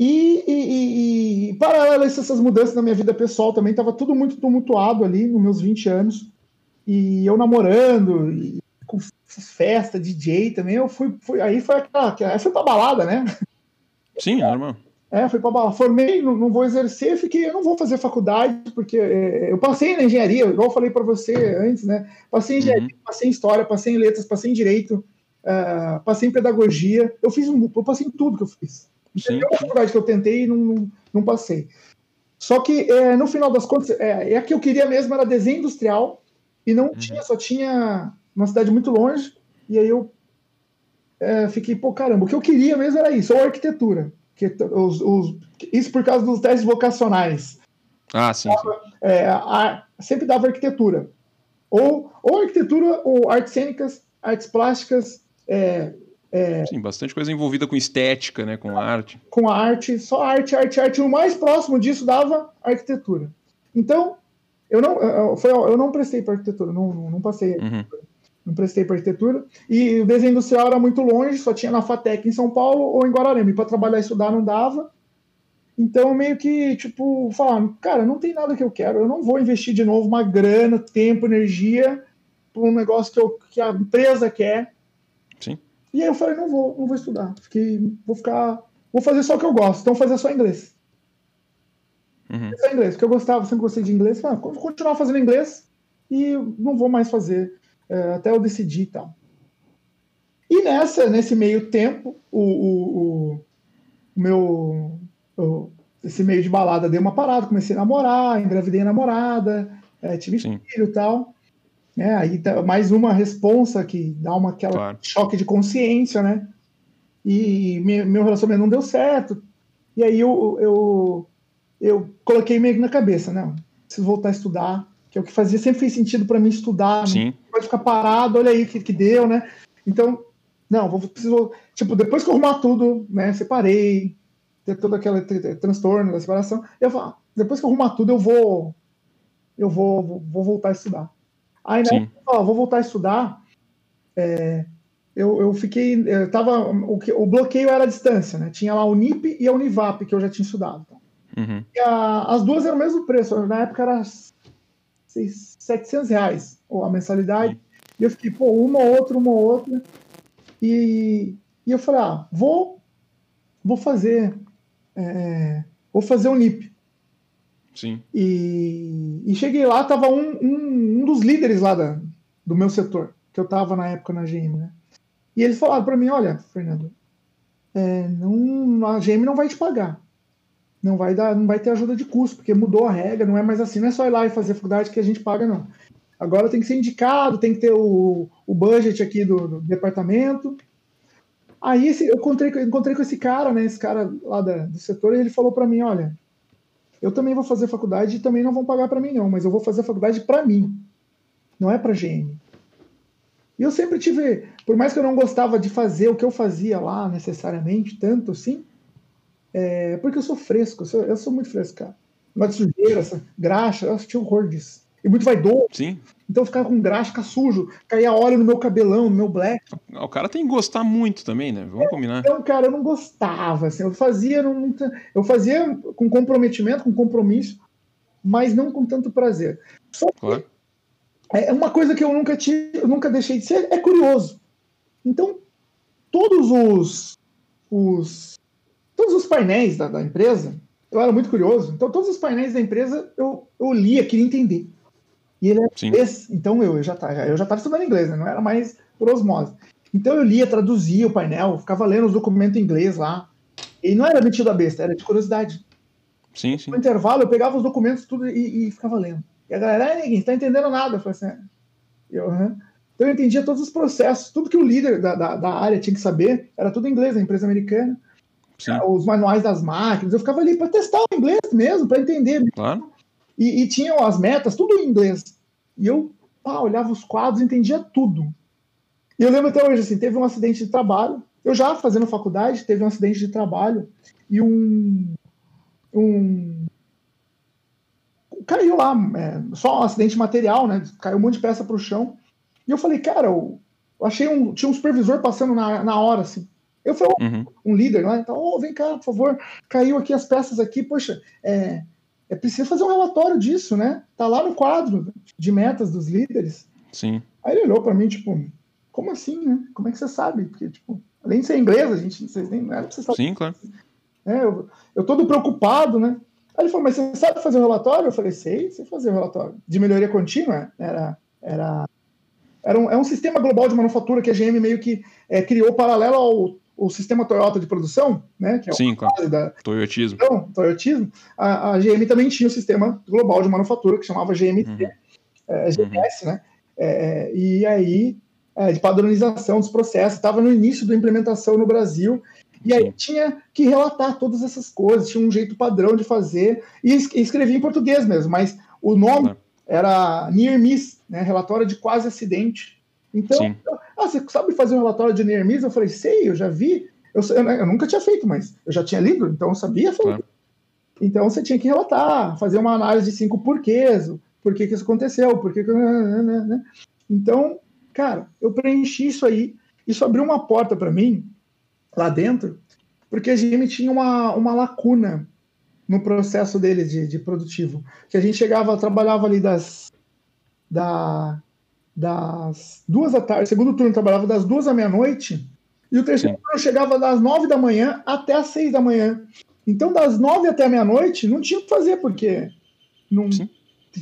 E, e, e, e paralelo a essas mudanças na minha vida pessoal também, estava tudo muito tumultuado ali nos meus 20 anos. E eu namorando, e com festa, DJ também, eu fui, fui aí foi aquela, aí foi pra balada, né? Sim, normal. É, fui pra balada. Formei, não, não, vou exercer, fiquei, eu não vou fazer faculdade, porque é, eu passei na engenharia, igual eu falei para você antes, né? Passei em engenharia, uhum. passei em história, passei em letras, passei em direito, uh, passei em pedagogia, eu fiz um, eu passei em tudo que eu fiz. Sim. Tem uma faculdade que eu tentei e não, não, não passei. Só que é, no final das contas, é, é a que eu queria mesmo era desenho industrial e não uhum. tinha, só tinha uma cidade muito longe. E aí eu é, fiquei, pô, caramba, o que eu queria mesmo era isso, ou arquitetura. Que, os, os, isso por causa dos testes vocacionais. Ah, sim. sim. É, a, sempre dava arquitetura. Ou, ou arquitetura, ou artes cênicas, artes plásticas, é, é, Sim, bastante coisa envolvida com estética, né, com arte. Com arte, só arte, arte, arte. O mais próximo disso dava arquitetura. Então, eu não, foi, eu não prestei para arquitetura, não, não, passei. Uhum. Não prestei para arquitetura. E o desenho industrial era muito longe, só tinha na FATEC em São Paulo ou em Guararema. Para trabalhar e estudar não dava. Então, meio que, tipo, falar, cara, não tem nada que eu quero, eu não vou investir de novo uma grana, tempo, energia para um negócio que, eu, que a empresa quer Sim. E aí eu falei, não vou, não vou estudar. Fiquei, vou ficar. Vou fazer só o que eu gosto, então fazer só inglês. Uhum. Só inglês, porque eu gostava, sempre gostei de inglês. Falei, ah, vou continuar fazendo inglês e não vou mais fazer é, até eu decidir e tal. E nessa, nesse meio tempo, o, o, o meu. O, esse meio de balada deu uma parada, comecei a namorar, engravidei a namorada, é, tive Sim. filho e tal. É, aí tá mais uma responsa que dá uma aquela claro. choque de consciência, né? E meu relacionamento não deu certo. E aí eu, eu, eu coloquei meio que na cabeça, não, preciso voltar a estudar, que é o que fazia, sempre fez sentido para mim estudar, Sim. não pode ficar parado, olha aí que, que deu, né? Então, não, vou, preciso, tipo, depois que eu arrumar tudo, né, separei, ter todo aquele transtorno da separação, eu falo, ah, depois que eu arrumar tudo, eu vou, eu vou, vou, vou voltar a estudar. Aí, né, ó, vou voltar a estudar. é, eu, eu fiquei. Eu tava, o, o bloqueio era a distância, né? Tinha lá a Unip e a Univap, que eu já tinha estudado. Uhum. E a- as duas eram o mesmo preço. Na época era seis- 700 reais ou a mensalidade. E eu fiquei, pô, uma ou outra, uma ou outra. E, e eu falei, ah, vou, vou fazer. é, vou fazer o NIP. Sim. E, e cheguei lá, tava um, um, um dos líderes lá da, do meu setor, que eu tava na época na GM, né? E eles falaram para mim, olha, Fernando, é, não, a GM não vai te pagar. Não vai dar, não vai ter ajuda de custo, porque mudou a regra, não é mais assim, não é só ir lá e fazer faculdade que a gente paga, não. Agora tem que ser indicado, tem que ter o, o budget aqui do, do departamento. Aí esse- eu encontrei, encontrei com esse cara, né? Esse cara lá da- do setor, e ele falou para mim, olha, eu também vou fazer faculdade e também não vão pagar para mim não, mas eu vou fazer faculdade para mim, não é para GM. E eu sempre tive, por mais que eu não gostava de fazer o que eu fazia lá necessariamente, tanto assim, é porque eu sou fresco, eu sou, eu sou muito fresco, cara. De sujeira, graxa, eu tinha horror disso. E muito vaidoso, Sim. então eu ficava com graxa, ficar sujo, caía óleo no meu cabelão, no meu black. O cara tem que gostar muito também, né? Vamos combinar. Então, cara, eu não gostava, assim, eu fazia, não, eu fazia com comprometimento, com compromisso, mas não com tanto prazer. Só que Claro. é uma coisa que eu nunca tive, eu nunca deixei de ser, é curioso. Então, todos os, os todos os painéis da, da empresa, eu era muito curioso. Então, todos os painéis da empresa eu, eu lia, queria entender. E ele era Sim. inglês, então eu, eu já estava eu já estava estudando inglês, né? não era mais por osmose. Então eu lia, traduzia o painel, ficava lendo os documentos em inglês lá. E não era metido a besta, era de curiosidade. Sim, sim. No intervalo, eu pegava os documentos tudo e, e ficava lendo. E a galera, ninguém está entendendo nada. Eu falei assim, "É." eu, "Aham." Então eu entendia todos os processos, tudo que o líder da, da, da área tinha que saber, era tudo em inglês, a empresa americana, Sim. os manuais das máquinas, eu ficava ali para testar o inglês mesmo, para entender. Claro. E, e tinham as metas, tudo em inglês. E eu pá, olhava os quadros, entendia tudo. E eu lembro até hoje, assim, teve um acidente de trabalho. Eu já fazendo faculdade, teve um acidente de trabalho e um. um caiu lá, é, só um acidente material, né? Caiu um monte de peça para o chão. E eu falei, cara, eu, eu achei um. Tinha um supervisor passando na, na hora, assim. Eu falei, Uhum. um líder lá, então, oh, vem cá, por favor, caiu aqui as peças aqui, poxa, é, é preciso fazer um relatório disso, né? Tá lá no quadro de metas dos líderes. Sim. Aí ele olhou para mim, tipo, como assim, né? Como é que você sabe? Porque, tipo, além de ser inglês, a gente, vocês nem, não era pra você saber. Sim, claro. É, eu, eu todo preocupado, né? Aí ele falou, mas você sabe fazer o relatório? Eu falei, sei, sei fazer o relatório. De melhoria contínua, era, era, era um, é um sistema global de manufatura que a GM meio que é, criou paralelo ao, ao sistema Toyota de produção, né? Que é o Sim, claro. da, Toyotismo. então, Toyotismo, a, a GM também tinha o sistema global de manufatura que chamava GMT, Uhum. é, GMS, né? É, e aí, é, de padronização dos processos, estava no início da implementação no Brasil, e aí Sim. tinha que relatar todas essas coisas, tinha um jeito padrão de fazer, e es- escrevia em português mesmo, mas o nome Claro. era Near Miss, né? Relatório de quase acidente. Então, Sim. Ah, você sabe fazer um relatório de Near? Eu falei, sei, eu já vi. Eu, eu, eu nunca tinha feito, mas eu já tinha lido, então eu sabia. Claro. Então você tinha que relatar, fazer uma análise de cinco porquês, o porquê que isso aconteceu, porquê que. né, né, né. Então, cara, eu preenchi isso aí, isso abriu uma porta para mim lá dentro, porque a GM tinha uma, uma lacuna no processo dele de, de produtivo. Que a gente chegava, trabalhava ali das, da, das duas da tarde, segundo turno trabalhava das duas à meia-noite, e o terceiro Sim. turno chegava das nove da manhã até as seis da manhã. Então, das nove até a meia-noite, não tinha o que fazer, porque não Sim.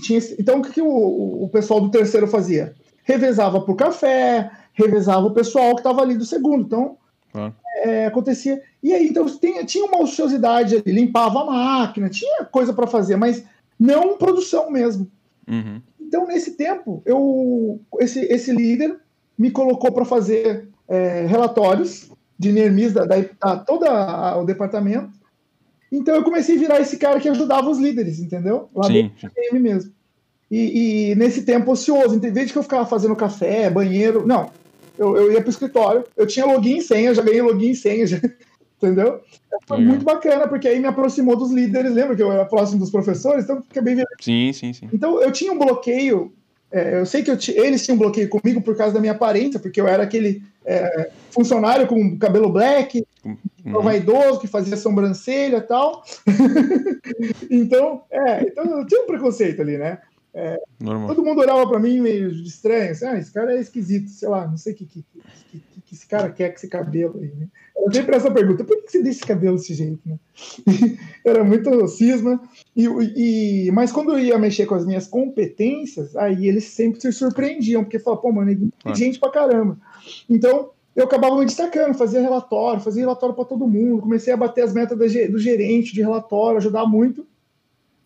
tinha. Então, o que, que o, o- pessoal do terceiro fazia? Revezava por café, revezava o pessoal que estava ali do segundo. Então, Claro. é, acontecia. E aí, então, tinha, tinha uma ociosidade ali, limpava a máquina, tinha coisa para fazer, mas não produção mesmo. Uhum. Então, nesse tempo, eu, esse, esse líder me colocou para fazer é, relatórios de NERMIS da, da, da todo a- o departamento. Então, eu comecei a virar esse cara que ajudava os líderes, entendeu? Lá Sim, sim. DM mesmo. E, e nesse tempo ocioso, em vez de que eu ficava fazendo café, banheiro, não. Eu, eu ia pro escritório, eu tinha login e senha, já ganhei login e senha, já, entendeu? Foi Legal. muito bacana, porque aí me aproximou dos líderes, lembra que eu era próximo dos professores, então acabei virando Sim, sim, sim. então eu tinha um bloqueio é, eu sei que eu eles tinham bloqueio comigo por causa da minha aparência, porque eu era aquele é, funcionário com cabelo black, uhum. vaidoso, que fazia sobrancelha e tal. então, é, então eu tinha um preconceito ali, né? É, todo mundo olhava para mim meio estranho, assim, ah, esse cara é esquisito, sei lá, não sei o que, que, que, que, esse cara quer com esse cabelo aí, né? Eu sempre essa pergunta, por que você deixa esse cabelo desse jeito, né? Era muito cisma, e, e, mas quando eu ia mexer com as minhas competências, aí eles sempre se surpreendiam, porque falavam, pô, mano, tem gente pra caramba. Então, eu acabava me destacando, fazia relatório, fazia relatório para todo mundo, comecei a bater as metas do gerente de relatório, ajudar muito,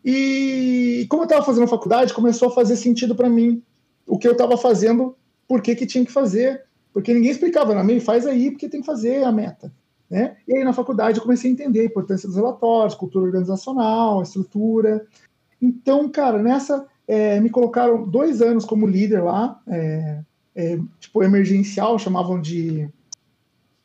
e como eu estava fazendo faculdade, começou a fazer sentido para mim o que eu estava fazendo, por que, que tinha que fazer, porque ninguém explicava na mim, faz aí porque tem que fazer a meta. Né? E aí na faculdade eu comecei a entender a importância dos relatórios, cultura organizacional, estrutura. Então, cara, nessa é, me colocaram dois anos como líder lá, é, é, tipo emergencial, chamavam de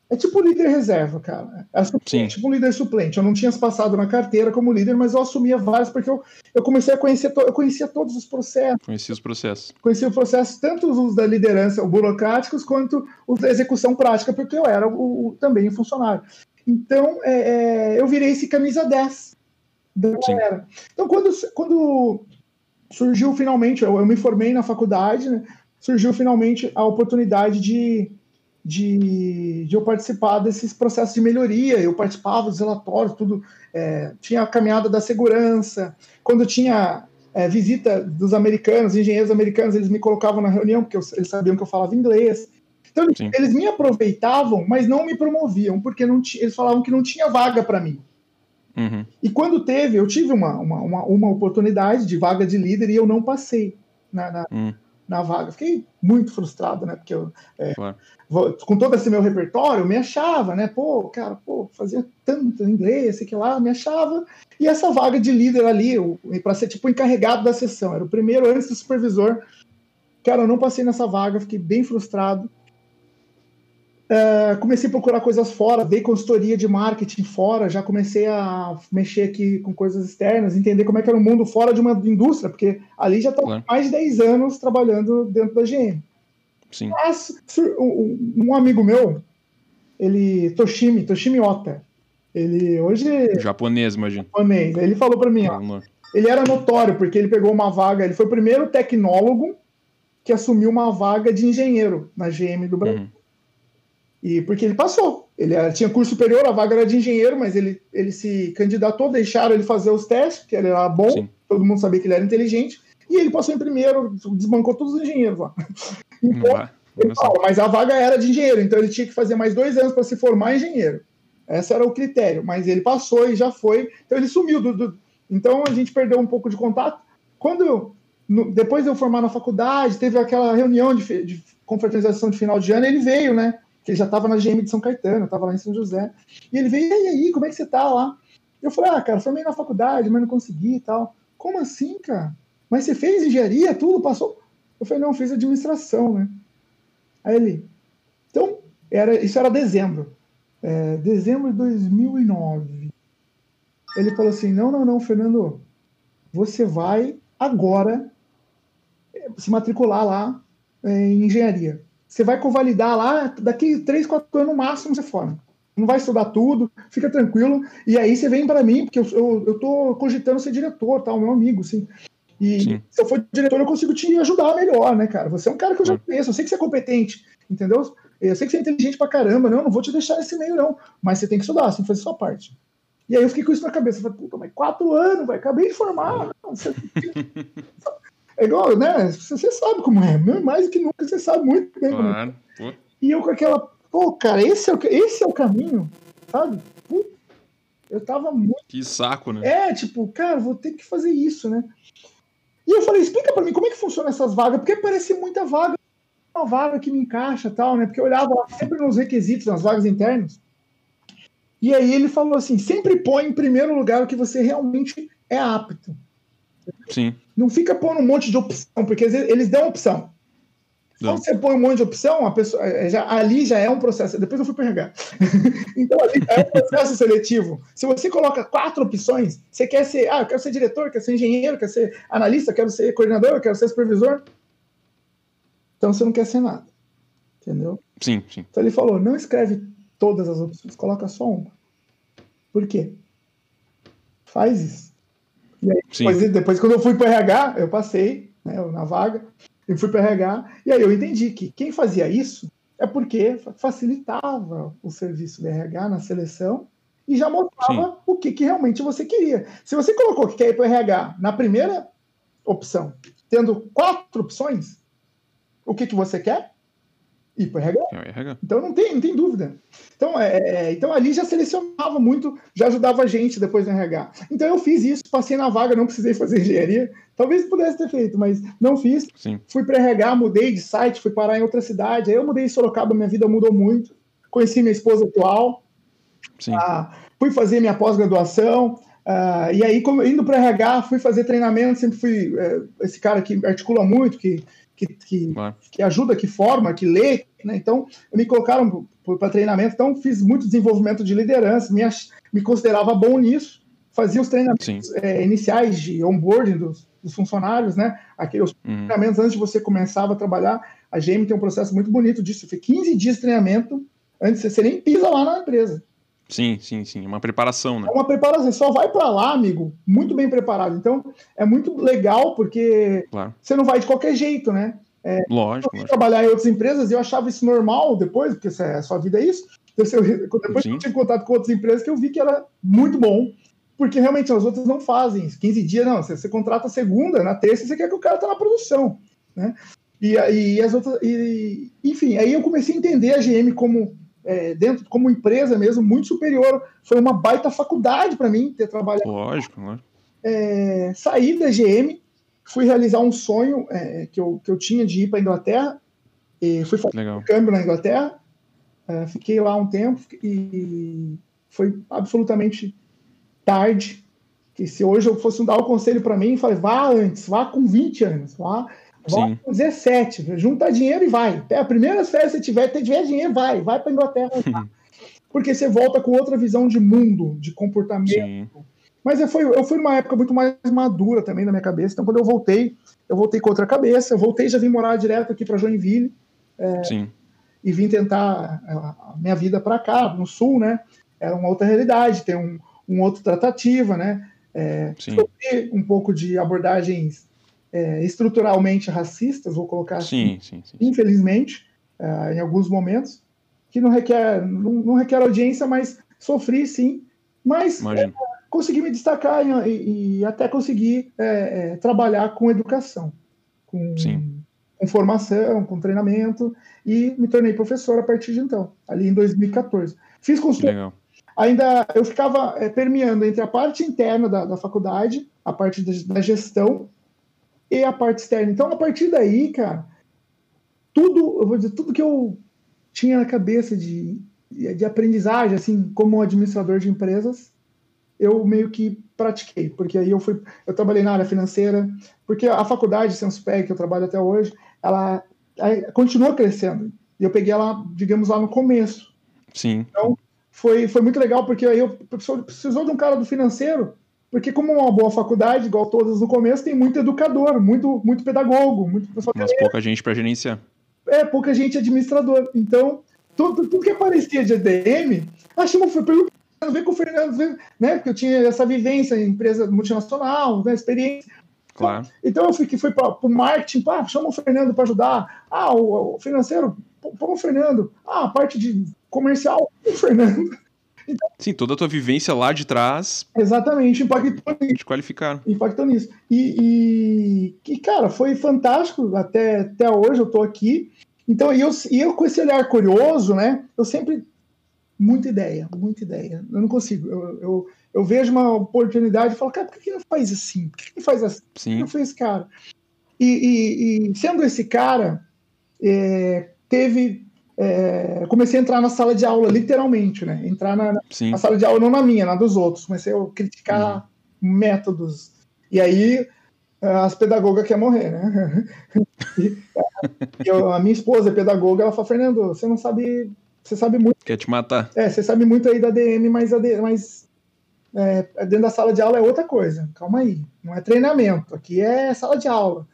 é tipo líder reserva, cara. É tipo um líder suplente. Eu não tinha passado na carteira como líder, mas eu assumia vários porque eu, eu comecei a conhecer, eu conhecia todos os processos. Conhecia os processos. Conhecia os processos, tanto os da liderança, os burocráticos, quanto os da execução prática, porque eu era o, o também um funcionário. Então, é, é, eu virei esse camisa 10 da galera. Então, quando, quando surgiu finalmente, eu, eu me formei na faculdade, né, surgiu finalmente a oportunidade de de, de eu participar desses processos de melhoria. Eu participava dos relatórios, tudo. É, tinha a caminhada da segurança. Quando tinha é, visita dos americanos, engenheiros americanos, eles me colocavam na reunião, porque eu, eles sabiam que eu falava inglês. Então, Sim. eles me aproveitavam, mas não me promoviam, porque não eles falavam que não tinha vaga para mim. Uhum. E quando teve, eu tive uma, uma, uma, uma, oportunidade de vaga de líder e eu não passei na, na, uhum na vaga. Fiquei muito frustrado, né? Porque eu, é, claro. com todo esse meu repertório, eu me achava, né? Pô, cara, pô, fazia tanto inglês, sei que lá, me achava. E essa vaga de líder ali, para ser tipo encarregado da sessão, era o primeiro antes do supervisor. Cara, eu não passei nessa vaga, fiquei bem frustrado. Uh, comecei a procurar coisas fora, dei consultoria de marketing fora, já comecei a mexer aqui com coisas externas, entender como é que era o mundo fora de uma indústria, porque ali já claro. mais de 10 anos trabalhando dentro da GM. Sim. Mas um amigo meu, ele, Toshimi, Toshimi Ota, ele hoje... Japonês, imagina. Japonês. Ele falou para mim, ó, ele era notório, porque ele pegou uma vaga, ele foi o primeiro tecnólogo que assumiu uma vaga de engenheiro na GM do Brasil. Uhum. E porque ele passou. Ele era, tinha curso superior, a vaga era de engenheiro, mas ele, ele se candidatou, deixaram ele fazer os testes, que ele era bom, Sim. todo mundo sabia que ele era inteligente, e ele passou em primeiro, desbancou todos os engenheiros lá. Então, fala, mas a vaga era de engenheiro, então ele tinha que fazer mais dois anos para se formar engenheiro. Esse era o critério, mas ele passou e já foi, então ele sumiu. Do, do... então a gente perdeu um pouco de contato. Quando eu, no, depois de eu formar na faculdade, teve aquela reunião de, de confraternização de final de ano, ele veio, né? Que ele já estava na GM de São Caetano, estava lá em São José. E ele veio, e aí, como é que você tá lá? Eu falei, ah, cara, formei na faculdade, mas não consegui e tal. Como assim, cara? Mas você fez engenharia, tudo, passou? Eu falei, não, fiz administração, né? Aí ele, então, era, isso era dezembro. É, dezembro de 2009. Ele falou assim, não, não, não, Fernando, você vai agora é, se matricular lá é, em engenharia. Você vai convalidar lá, daqui 3, 4 anos no máximo você forma. Não vai estudar tudo, fica tranquilo. E aí você vem para mim, porque eu, eu, eu tô cogitando ser diretor, tá? O meu amigo, assim. E Sim. se eu for diretor, eu consigo te ajudar melhor, né, cara? Você é um cara que eu já conheço, eu sei que você é competente, entendeu? Eu sei que você é inteligente pra caramba, não, não vou te deixar nesse meio, não. Mas você tem que estudar, você tem que fazer sua parte. E aí eu fiquei com isso na cabeça. Eu falei, puta, mas quatro anos, vai, acabei de formar. Você... É igual, né? Você sabe como é. Mais do que nunca, você sabe muito bem claro. como é. E eu com aquela, pô, cara, esse é o, esse é o caminho, sabe? eu tava muito. Que saco, né? É, tipo, cara, vou ter que fazer isso, né? E eu falei, explica para mim como é que funciona essas vagas, porque parece muita vaga, uma vaga que me encaixa tal, né? Porque eu olhava lá sempre nos requisitos, nas vagas internas. E aí ele falou assim: sempre põe em primeiro lugar o que você realmente é apto. Sim. Não fica pondo um monte de opção, porque eles dão opção. Quando você põe um monte de opção, a pessoa, é, já, ali já é um processo. Depois eu fui pegar. então, ali é um processo seletivo. Se você coloca quatro opções, você quer ser, ah, eu quero ser diretor, quero ser engenheiro, quero ser analista, quero ser coordenador, quero ser supervisor. Então você não quer ser nada. Entendeu? Sim, sim. Então ele falou: não escreve todas as opções, coloca só uma. Por quê? Faz isso. E aí, Sim. depois, depois, quando eu fui para RH, eu passei né, na vaga, e fui para RH, e aí eu entendi que quem fazia isso é porque fa- facilitava o serviço do RH na seleção e já mostrava o que, que realmente você queria. Se você colocou que quer ir para o RH na primeira opção, tendo quatro opções, o que, que você quer? Ir para RH. É RH. Então não tem, não tem dúvida. Então, é, é, então ali já selecionava muito, já ajudava a gente depois no RH. Então eu fiz isso, passei na vaga, não precisei fazer engenharia. Talvez pudesse ter feito, mas não fiz. Sim. Fui para RH, mudei de site, fui parar em outra cidade. Aí eu mudei em Sorocaba, minha vida mudou muito. Conheci minha esposa atual, ah, fui fazer minha pós-graduação. ah, e aí, indo para RH, fui fazer treinamento. Sempre fui eh, esse cara que articula muito, que, que, que Claro. que ajuda, que forma, que lê, né? Então, me colocaram para treinamento, então fiz muito desenvolvimento de liderança, me, ach- me considerava bom nisso, fazia os treinamentos eh, iniciais de onboarding dos, dos funcionários, né? Aqueles Uhum. treinamentos antes de você começar a trabalhar. A GM tem um processo muito bonito disso. Foi 15 dias de treinamento antes de você nem pisa lá na empresa. Sim, sim, sim. Uma preparação, né? É uma preparação, só vai para lá, amigo, muito bem preparado. Então, é muito legal porque Claro. você não vai de qualquer jeito, né? Lógico, eu lógico. trabalhar em outras empresas e eu achava isso normal depois, porque é- a sua vida é isso. Depois eu, depois Sim. eu tive contato com outras empresas que eu vi que era muito bom, porque realmente as outras não fazem isso. 15 dias, não. Você, você contrata a segunda, na terça você quer que o cara tá na produção, né? E, e as outras, e, enfim, aí eu comecei a entender a GM como é, dentro, como empresa mesmo, muito superior. Foi uma baita faculdade para mim ter trabalhado Lógico, lógico. é, saí da GM, fui realizar um sonho é, que, eu, que eu tinha de ir para a Inglaterra, e fui fazer Legal. um câmbio na Inglaterra, é, fiquei lá um tempo e foi absolutamente tarde. Que se hoje eu fosse dar o conselho para mim, falei, vá antes, vá com 20 anos, vá, Sim. com 17, junta dinheiro e vai. Até as primeiras férias que você tiver, se tiver dinheiro, vai, vai para Inglaterra. vá. Porque você volta com outra visão de mundo, de comportamento. Sim. Mas eu fui, eu fui numa época muito mais madura também na minha cabeça. Então, quando eu voltei, eu voltei com outra cabeça. Eu voltei e já vim morar direto aqui para Joinville Sim. e vim tentar a a minha vida para cá, no sul, né? Era uma outra realidade, tem um, um outro tratativa, né? Sofri um pouco de abordagens é, estruturalmente racistas, vou colocar assim, Sim, sim, sim. infelizmente, ah, em alguns momentos, que não requer, não, não requer audiência, mas sofri sim. Mas Imagino. consegui me destacar e, e- e até conseguir é, é, trabalhar com educação, com, Sim. com formação, com treinamento, e me tornei professor a partir de então, ali em 2014. Fiz consultoria ainda eu ficava é, permeando entre a parte interna da, da faculdade, a parte da, da gestão e a parte externa. Então, a partir daí, cara, tudo, eu vou dizer, tudo que eu tinha na cabeça de, de aprendizagem, assim, como administrador de empresas, eu meio que pratiquei, porque aí eu fui, eu trabalhei na área financeira, porque a faculdade Senspec, que eu trabalho até hoje, ela, ela continua crescendo. E eu peguei ela, digamos, lá no começo Sim. foi, foi muito legal, porque aí eu precisou, precisou de um cara do financeiro, porque como uma boa faculdade, igual todas no começo, tem muito educador, muito, muito pedagogo, muito pessoal Mas pouca gente pra gerenciar. é pouca gente administrador. Então, tudo, tudo que aparecia de ADM, a Chama foi perguntando, ver com o Fernando, né? Porque eu tinha essa vivência em empresa multinacional, né, experiência. Claro. Então eu fui, fui para o marketing, pá, chama o Fernando para ajudar. Ah, o, o financeiro, põe o Fernando. Ah, a parte de comercial, o Fernando. Sim, toda a tua vivência lá de trás Exatamente, impactou nisso. te qualificaram. Impactou nisso. E, e, e, cara, foi fantástico. Até, até hoje eu tô aqui. Então, e eu, e eu com esse olhar curioso, né? Eu sempre. Muita ideia, muita ideia. Eu não consigo. Eu, eu, eu vejo uma oportunidade e falo, cara, por que não faz assim? Por que não faz assim? Por que Sim. não fez esse cara? E, e- e sendo esse cara, é, teve. É, comecei a entrar na sala de aula, literalmente, né? Entrar na, na sala de aula, não na minha, na dos outros. Comecei a criticar métodos. E aí as pedagogas querem morrer, né? E, eu- a minha esposa é pedagoga, ela fala, Fernando, você não sabe. Você sabe muito. Quer te matar. É, você sabe muito aí da DM, mas, mas é, dentro da sala de aula é outra coisa. Calma aí. Não é treinamento. Aqui é sala de aula.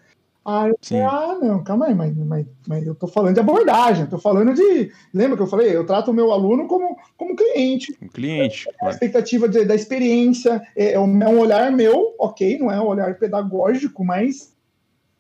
Aí eu Sim. falei, ah, não, calma aí, mas, mas, mas eu tô falando de abordagem, eu tô falando de. Lembra que eu falei? Eu trato o meu aluno como, como cliente, Um cliente, a claro. expectativa de- da experiência, é, é um, é um olhar meu, ok, não é um olhar pedagógico, mas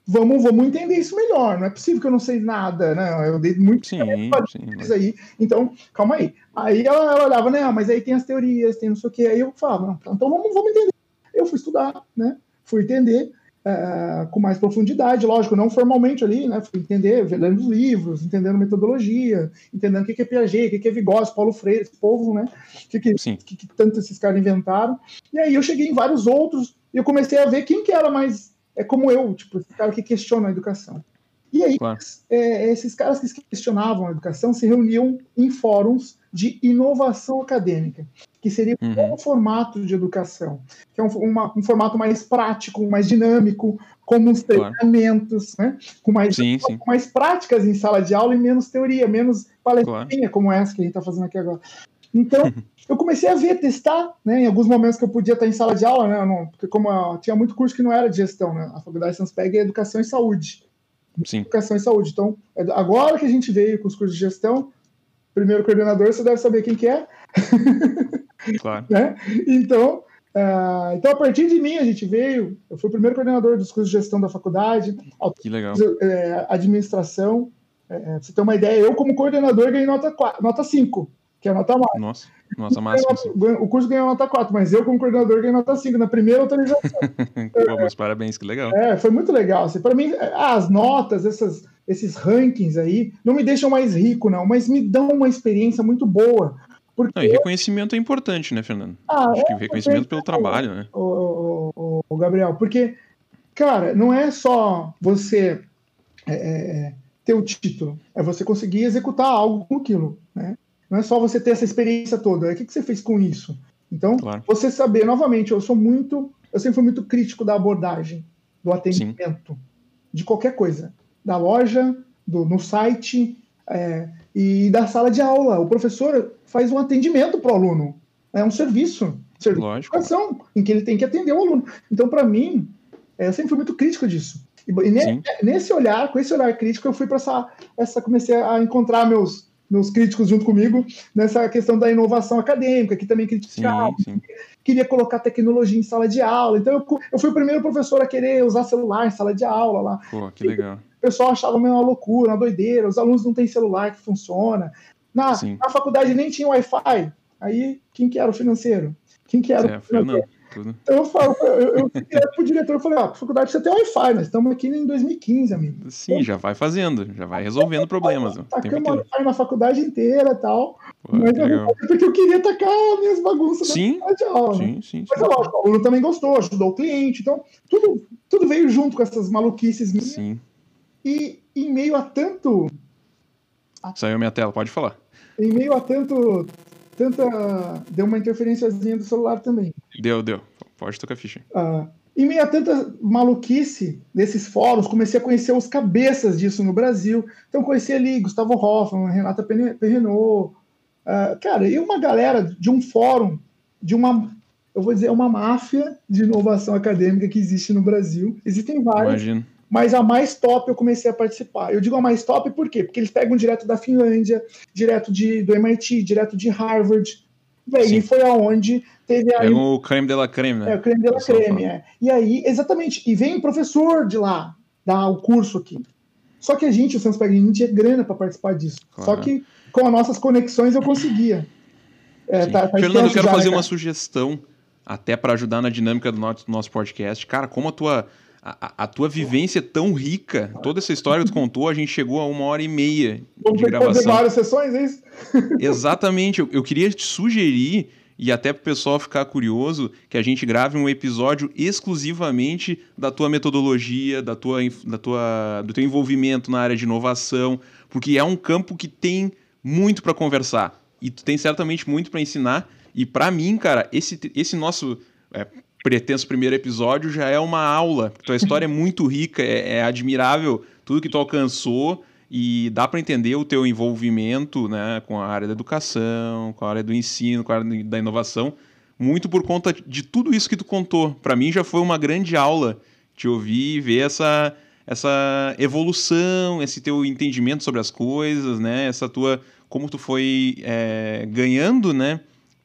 vamos, vamos entender isso melhor. Não é possível que eu não sei nada, né? Eu dei muito Sim, sim. aí. Então, calma aí. Aí ela, ela olhava, né? Mas aí tem as teorias, tem não sei o quê. Aí eu falava, não, então vamos, vamos entender. Eu fui estudar, né? Fui entender eh, com mais profundidade, lógico, não formalmente ali, né? Fui entender, lendo os livros, entendendo metodologia, entendendo o que é Piaget, o que é Vygotsky, Paulo Freire, esse povo, né? O que, que, que, que tanto esses caras inventaram. E aí eu cheguei em vários outros e eu comecei a ver quem que era mais é como eu, tipo, esse cara que questiona a educação. E aí, Claro. é, esses caras que questionavam a educação se reuniam em fóruns de inovação acadêmica, que seria Uhum. um formato de educação, que é um, uma- um formato mais prático, mais dinâmico, com uns Claro. treinamentos, né? com, mais, Sim, sim. com mais práticas em sala de aula e menos teoria, menos palestrinha, como essa que a gente está fazendo aqui agora. Então, eu comecei a ver, testar, né, em alguns momentos que eu podia estar em sala de aula, né, não- porque como eu tinha muito curso que não era de gestão, né, a faculdade Sanspeg é educação e saúde Sim. educação e saúde. Então, é- agora que a gente veio com os cursos de gestão, primeiro coordenador, você deve saber quem que é, Claro. né? Então, ah, então, a partir de mim, a gente veio, eu fui o primeiro coordenador dos cursos de gestão da faculdade, Que legal. é, administração, é, pra você ter uma ideia, eu como coordenador ganhei nota, 4, nota 5, que é a nota máxima. Nossa, nossa máxima. O curso ganhou nota 4, mas eu como coordenador ganhei nota 5 na primeira autorização. Pô, meus parabéns, que legal. É, foi muito legal. Assim, para mim, as notas, essas, esses rankings aí, não me deixam mais rico, não, mas me dão uma experiência muito boa. Porque, Não, e reconhecimento é importante, né, Fernando? ah, Acho é, que reconhecimento pelo trabalho, né? o, o, o- Gabriel, porque, cara, não é só você é, é, ter o título, é você conseguir executar algo com aquilo, né? Não é só você ter essa experiência toda, é o que, que você fez com isso? Então, Claro. você saber, novamente, eu sou muito, eu sempre fui muito crítico da abordagem, do atendimento, de qualquer coisa, da loja, do, no site é, e da sala de aula. O professor faz um atendimento para o aluno, é um serviço, serviço Lógico. educação, em que ele tem que atender o aluno. Então, para mim, é, eu sempre fui muito crítico disso. E, e ne- Sim. nesse olhar, com esse olhar crítico, eu fui para essa, essa, comecei a encontrar meus meus críticos junto comigo nessa questão da inovação acadêmica, que também Sim, criticava, sim. queria colocar tecnologia em sala de aula. Então, eu, eu fui o primeiro professor a querer usar celular em sala de aula lá. Pô, que legal. O pessoal achava meio uma loucura, uma doideira, os alunos não têm celular que funciona. Na, Sim. na faculdade nem tinha Wi-Fi. Aí, quem que era o financeiro? Quem que era É, o financeiro? Então eu falo, eu, eu, eu pro diretor e falei, ó, a faculdade precisa ter Wi-Fi, nós estamos aqui em 2015, amigo. Sim, já vai fazendo, já vai resolvendo problemas. Tacamos inteiro. Wi-Fi na faculdade inteira e tal. Pô, mas eu porque eu queria tacar minhas bagunças Sim, na de aula. né? Sim, sim, Mas é sim. lógico, o aluno também gostou, ajudou o cliente, então tudo, tudo veio junto com essas maluquices minhas. Sim. E em meio a tanto, Saiu minha tela, pode falar. em meio a tanto, tanta, deu uma interferenciazinha do celular também. Deu, deu. Pode tocar ficha. Ah, em meio a tanta maluquice desses fóruns, comecei a conhecer os cabeças disso no Brasil. Então, conheci ali Gustavo Hoffman, Renata Perrenot. ah, cara, e uma galera de um fórum, de uma, eu vou dizer, uma máfia de inovação acadêmica que existe no Brasil. Existem várias, Imagino. Mas a mais top eu comecei a participar. Eu digo a mais top por quê? Porque eles pegam direto da Finlândia, direto de, do MIT, direto de Harvard. Véi, e foi aonde teve a Pega o creme de la creme, né? é, o creme de la creme, é. E aí, exatamente, e vem professor de lá dar o curso aqui. Só que a gente, o Santos Pegrini, não tinha grana para participar disso. Claro. Só que com as nossas conexões eu conseguia. É, tá- tá Fernando, eu quero já, fazer né, uma sugestão, até para ajudar na dinâmica do nosso, do nosso podcast. Cara, como a tua, a, a- tua vivência é tão rica, toda essa história que tu contou, a gente chegou a uma hora e meia Vamos de que fazer gravação. várias sessões, é isso? Exatamente, eu, eu queria te sugerir, e até para o pessoal ficar curioso, que a gente grave um episódio exclusivamente da tua metodologia, da tua, da tua, do teu envolvimento na área de inovação, porque é um campo que tem muito para conversar e tu tem certamente muito para ensinar. E para mim, cara, esse, esse nosso é, pretenso primeiro episódio já é uma aula. Tua história é muito rica, é, é admirável tudo que tu alcançou e dá para entender o teu envolvimento né, com a área da educação, com a área do ensino, com a área da inovação, muito por conta de tudo isso que tu contou. Para mim já foi uma grande aula te ouvir e ver essa, essa evolução, esse teu entendimento sobre as coisas, né? Essa tua como tu foi é, ganhando, né?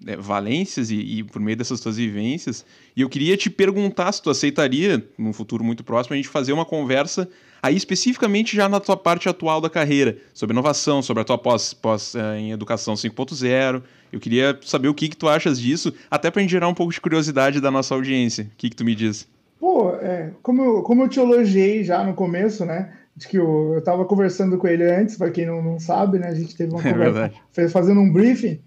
é, valências e, e, por meio dessas tuas vivências. E eu queria te perguntar se tu aceitaria, num futuro muito próximo, a gente fazer uma conversa aí especificamente já na tua parte atual da carreira, sobre inovação, sobre a tua pós, pós uh, em educação 5.0. Eu queria saber o que, que tu achas disso, até para gerar um pouco de curiosidade da nossa audiência. O que, que tu me diz? Pô, é, como, eu, como eu te elogiei já no começo, né? De que eu, eu tava conversando com ele antes, para quem não, não sabe, né? A gente teve uma é conversa fazendo um briefing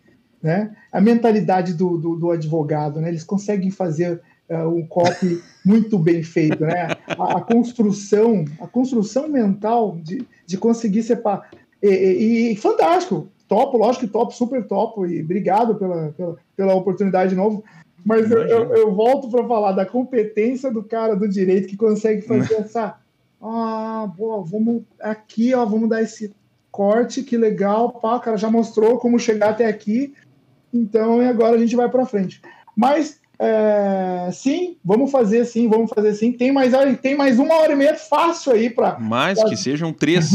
né? A mentalidade do, do, do advogado, né? Eles conseguem fazer uh, um copy muito bem feito, né? A, a, construção, a construção mental de, de conseguir separar. E, e, e, fantástico, topo, lógico que topo, super topo, e obrigado pela, pela, pela oportunidade de novo. Mas eu, eu, eu, volto para falar da competência do cara do direito que consegue fazer essa. Ah, boa, vamos aqui, ó, vamos dar esse corte, que legal, pá, o cara já mostrou como chegar até aqui. Então, e agora a gente vai para frente. Mas é, sim, vamos fazer sim, vamos fazer sim. Tem mais, tem mais uma hora e meia fácil aí para. Mais pra... que sejam três.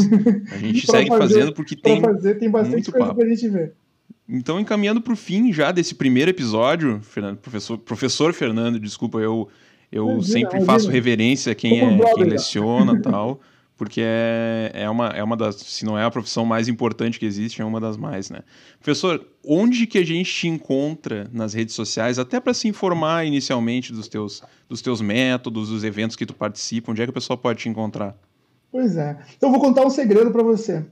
A gente segue fazer, fazendo porque tem. Fazer, tem bastante coisa para a gente ver. Então, encaminhando para o fim já desse primeiro episódio, Fernando, professor, professor Fernando, desculpa, eu, eu imagina, sempre imagina. faço reverência a quem, é, quem leciona tal porque é, é, uma, é uma das, se não é a profissão mais importante que existe, é uma das mais, né? Professor, onde que a gente te encontra nas redes sociais, até para se informar inicialmente dos teus, dos teus métodos, dos eventos que tu participa, onde é que o pessoal pode te encontrar? Pois é. Então, eu vou contar um segredo para você.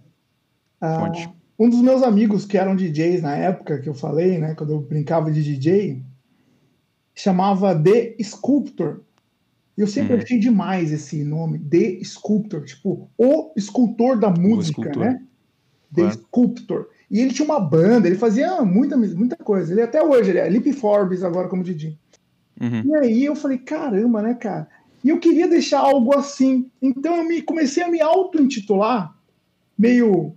Ah, um dos meus amigos que eram DJs na época que eu falei, né, quando eu brincava de DJ, chamava The Sculptor. Eu sempre uhum. achei demais esse nome, The Sculptor, tipo, o escultor da música, escultor. né? The é. Sculptor. E ele tinha uma banda, ele fazia muita, muita coisa. Ele até hoje, ele é Lip Forbes agora como Didi. Uhum. E aí eu falei, caramba, né, cara? E eu queria deixar algo assim. Então eu me, comecei a me auto-intitular, meio.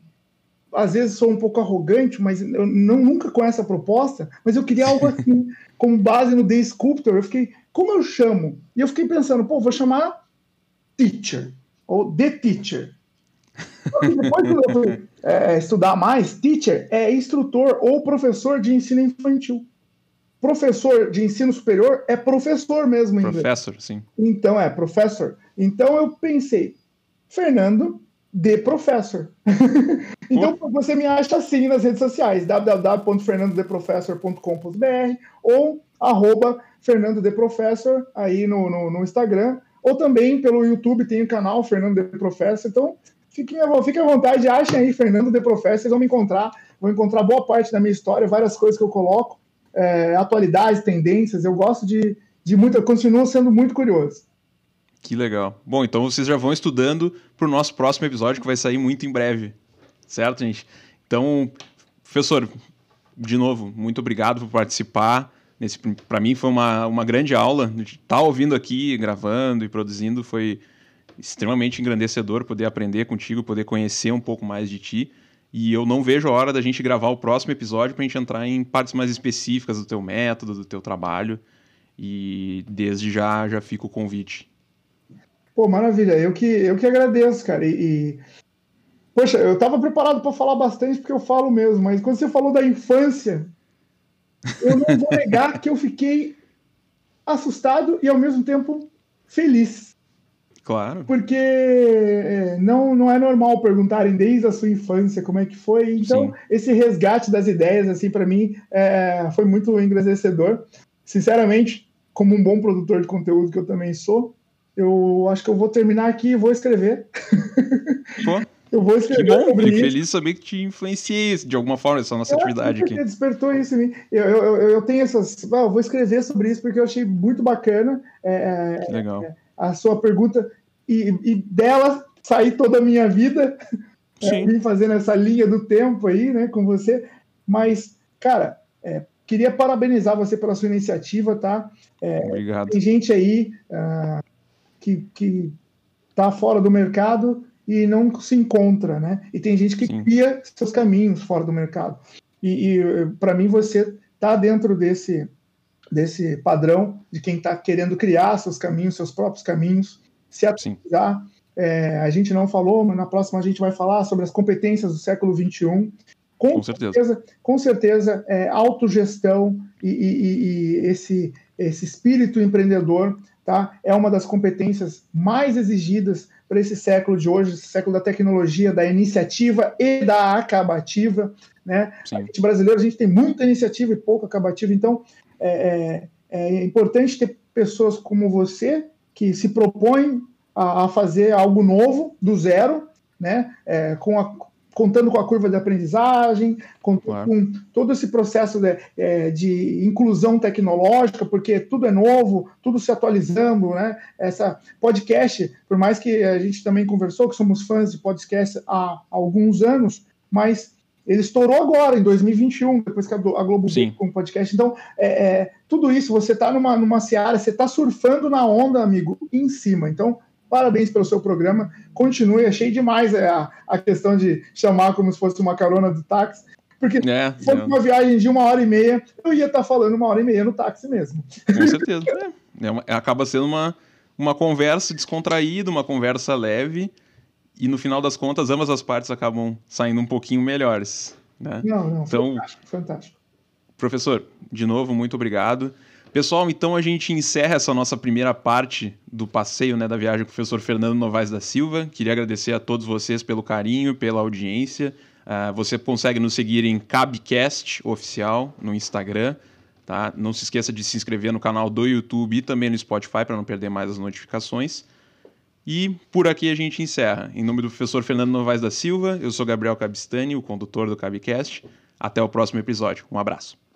Às vezes sou um pouco arrogante, mas eu não, nunca com essa proposta, mas eu queria algo assim, com base no The Sculptor. Eu fiquei, como eu chamo? E eu fiquei pensando, pô, vou chamar teacher, ou the teacher. Depois eu fui é, estudar mais, teacher é instrutor ou professor de ensino infantil. Professor de ensino superior é professor mesmo. Professor, sim. Então é, professor. Então eu pensei, Fernando de professor. então você me acha assim nas redes sociais, www.fernandodeprofessor.com.br ou arroba Fernando de Professor aí no, no, no, Instagram, ou também pelo YouTube tem o canal Fernando de Professor. Então, fiquem, fiquem à vontade, achem aí Fernando de Professor, vocês vão me encontrar, vão encontrar boa parte da minha história, várias coisas que eu coloco, é, atualidades, tendências. Eu gosto de, de muito, eu continuo sendo muito curioso. Que legal. Bom, então vocês já vão estudando para o nosso próximo episódio que vai sair muito em breve. Certo, gente? Então, professor, de novo, muito obrigado por participar para mim foi uma, uma grande aula. Estar tá ouvindo aqui, gravando e produzindo foi extremamente engrandecedor poder aprender contigo, poder conhecer um pouco mais de ti. E eu não vejo a hora da gente gravar o próximo episódio para a gente entrar em partes mais específicas do teu método, do teu trabalho. E desde já já fica o convite. Pô, maravilha. Eu que, eu que agradeço, cara. E, e... Poxa, eu estava preparado para falar bastante porque eu falo mesmo, mas quando você falou da infância, eu não vou negar que eu fiquei assustado e ao mesmo tempo feliz. Claro. Porque é, não, não é normal perguntarem desde a sua infância como é que foi. Então, Sim. esse resgate das ideias, assim, para mim, é, foi muito engrandecedor. Sinceramente, como um bom produtor de conteúdo que eu também sou, eu acho que eu vou terminar aqui e vou escrever. Pô. Eu vou escrever fico isso. feliz saber que te influenciei de alguma forma essa nossa é, atividade aqui. Despertou isso em mim. Eu, eu, eu tenho essas. Ah, eu vou escrever sobre isso porque eu achei muito bacana. É, é que legal. É, a sua pergunta e, e, dela sair toda a minha vida. É, Sim. vim fazendo essa linha do tempo aí, né, com você. Mas, cara, é, queria parabenizar você pela sua iniciativa, tá? Obrigado. Tem gente aí uh, que, que tá fora do mercado e não se encontra, né? E tem gente que Sim. cria seus caminhos fora do mercado. E, e para mim você tá dentro desse desse padrão de quem está querendo criar seus caminhos, seus próprios caminhos, se atualizar é, a gente não falou, mas na próxima a gente vai falar sobre as competências do século XXI. Com, com certeza. certeza. Com certeza, é, autogestão e, e, e esse, esse espírito empreendedor tá, é uma das competências mais exigidas para esse século de hoje, esse século da tecnologia, da iniciativa e da acabativa. Né? A gente brasileiro, a gente tem muita iniciativa e pouca acabativa, então é, é, é importante ter pessoas como você que se propõem a, a fazer algo novo, do zero, né? É, com a, contando com a curva de aprendizagem, com, claro. com todo esse processo de, é, de, inclusão tecnológica, porque tudo é novo, tudo se atualizando, né? Essa podcast, por mais que a gente também conversou, que somos fãs de podcast há alguns anos, mas ele estourou agora, em 2021, depois que a Globo veio com o podcast. Então, é, é, tudo isso, você está numa, numa seara, você está surfando na onda, amigo, em cima. Então, Parabéns pelo seu programa. Continue, achei demais é, a, a questão de chamar como se fosse uma carona do táxi. Porque é, se fosse é. uma viagem de uma hora e meia, eu ia estar tá falando uma hora e meia no táxi mesmo. Com certeza. é. é uma, acaba sendo uma, uma conversa descontraída, uma conversa leve. E no final das contas, ambas as partes acabam saindo um pouquinho melhores. Né? Não, não, então, fantástico, fantástico. Professor, de novo, muito obrigado. Pessoal, então a gente encerra essa nossa primeira parte do passeio né, da viagem com o professor Fernando Novaes da Silva. Queria agradecer a todos vocês pelo carinho, pela audiência. Uh, você consegue nos seguir em Cabcast Oficial no Instagram. Tá? Não se esqueça de se inscrever no canal do YouTube e também no Spotify para não perder mais as notificações. E por aqui a gente encerra. Em nome do professor Fernando Novaes da Silva, eu sou Gabriel Cabistani, o condutor do Cabcast. Até o próximo episódio. Um abraço.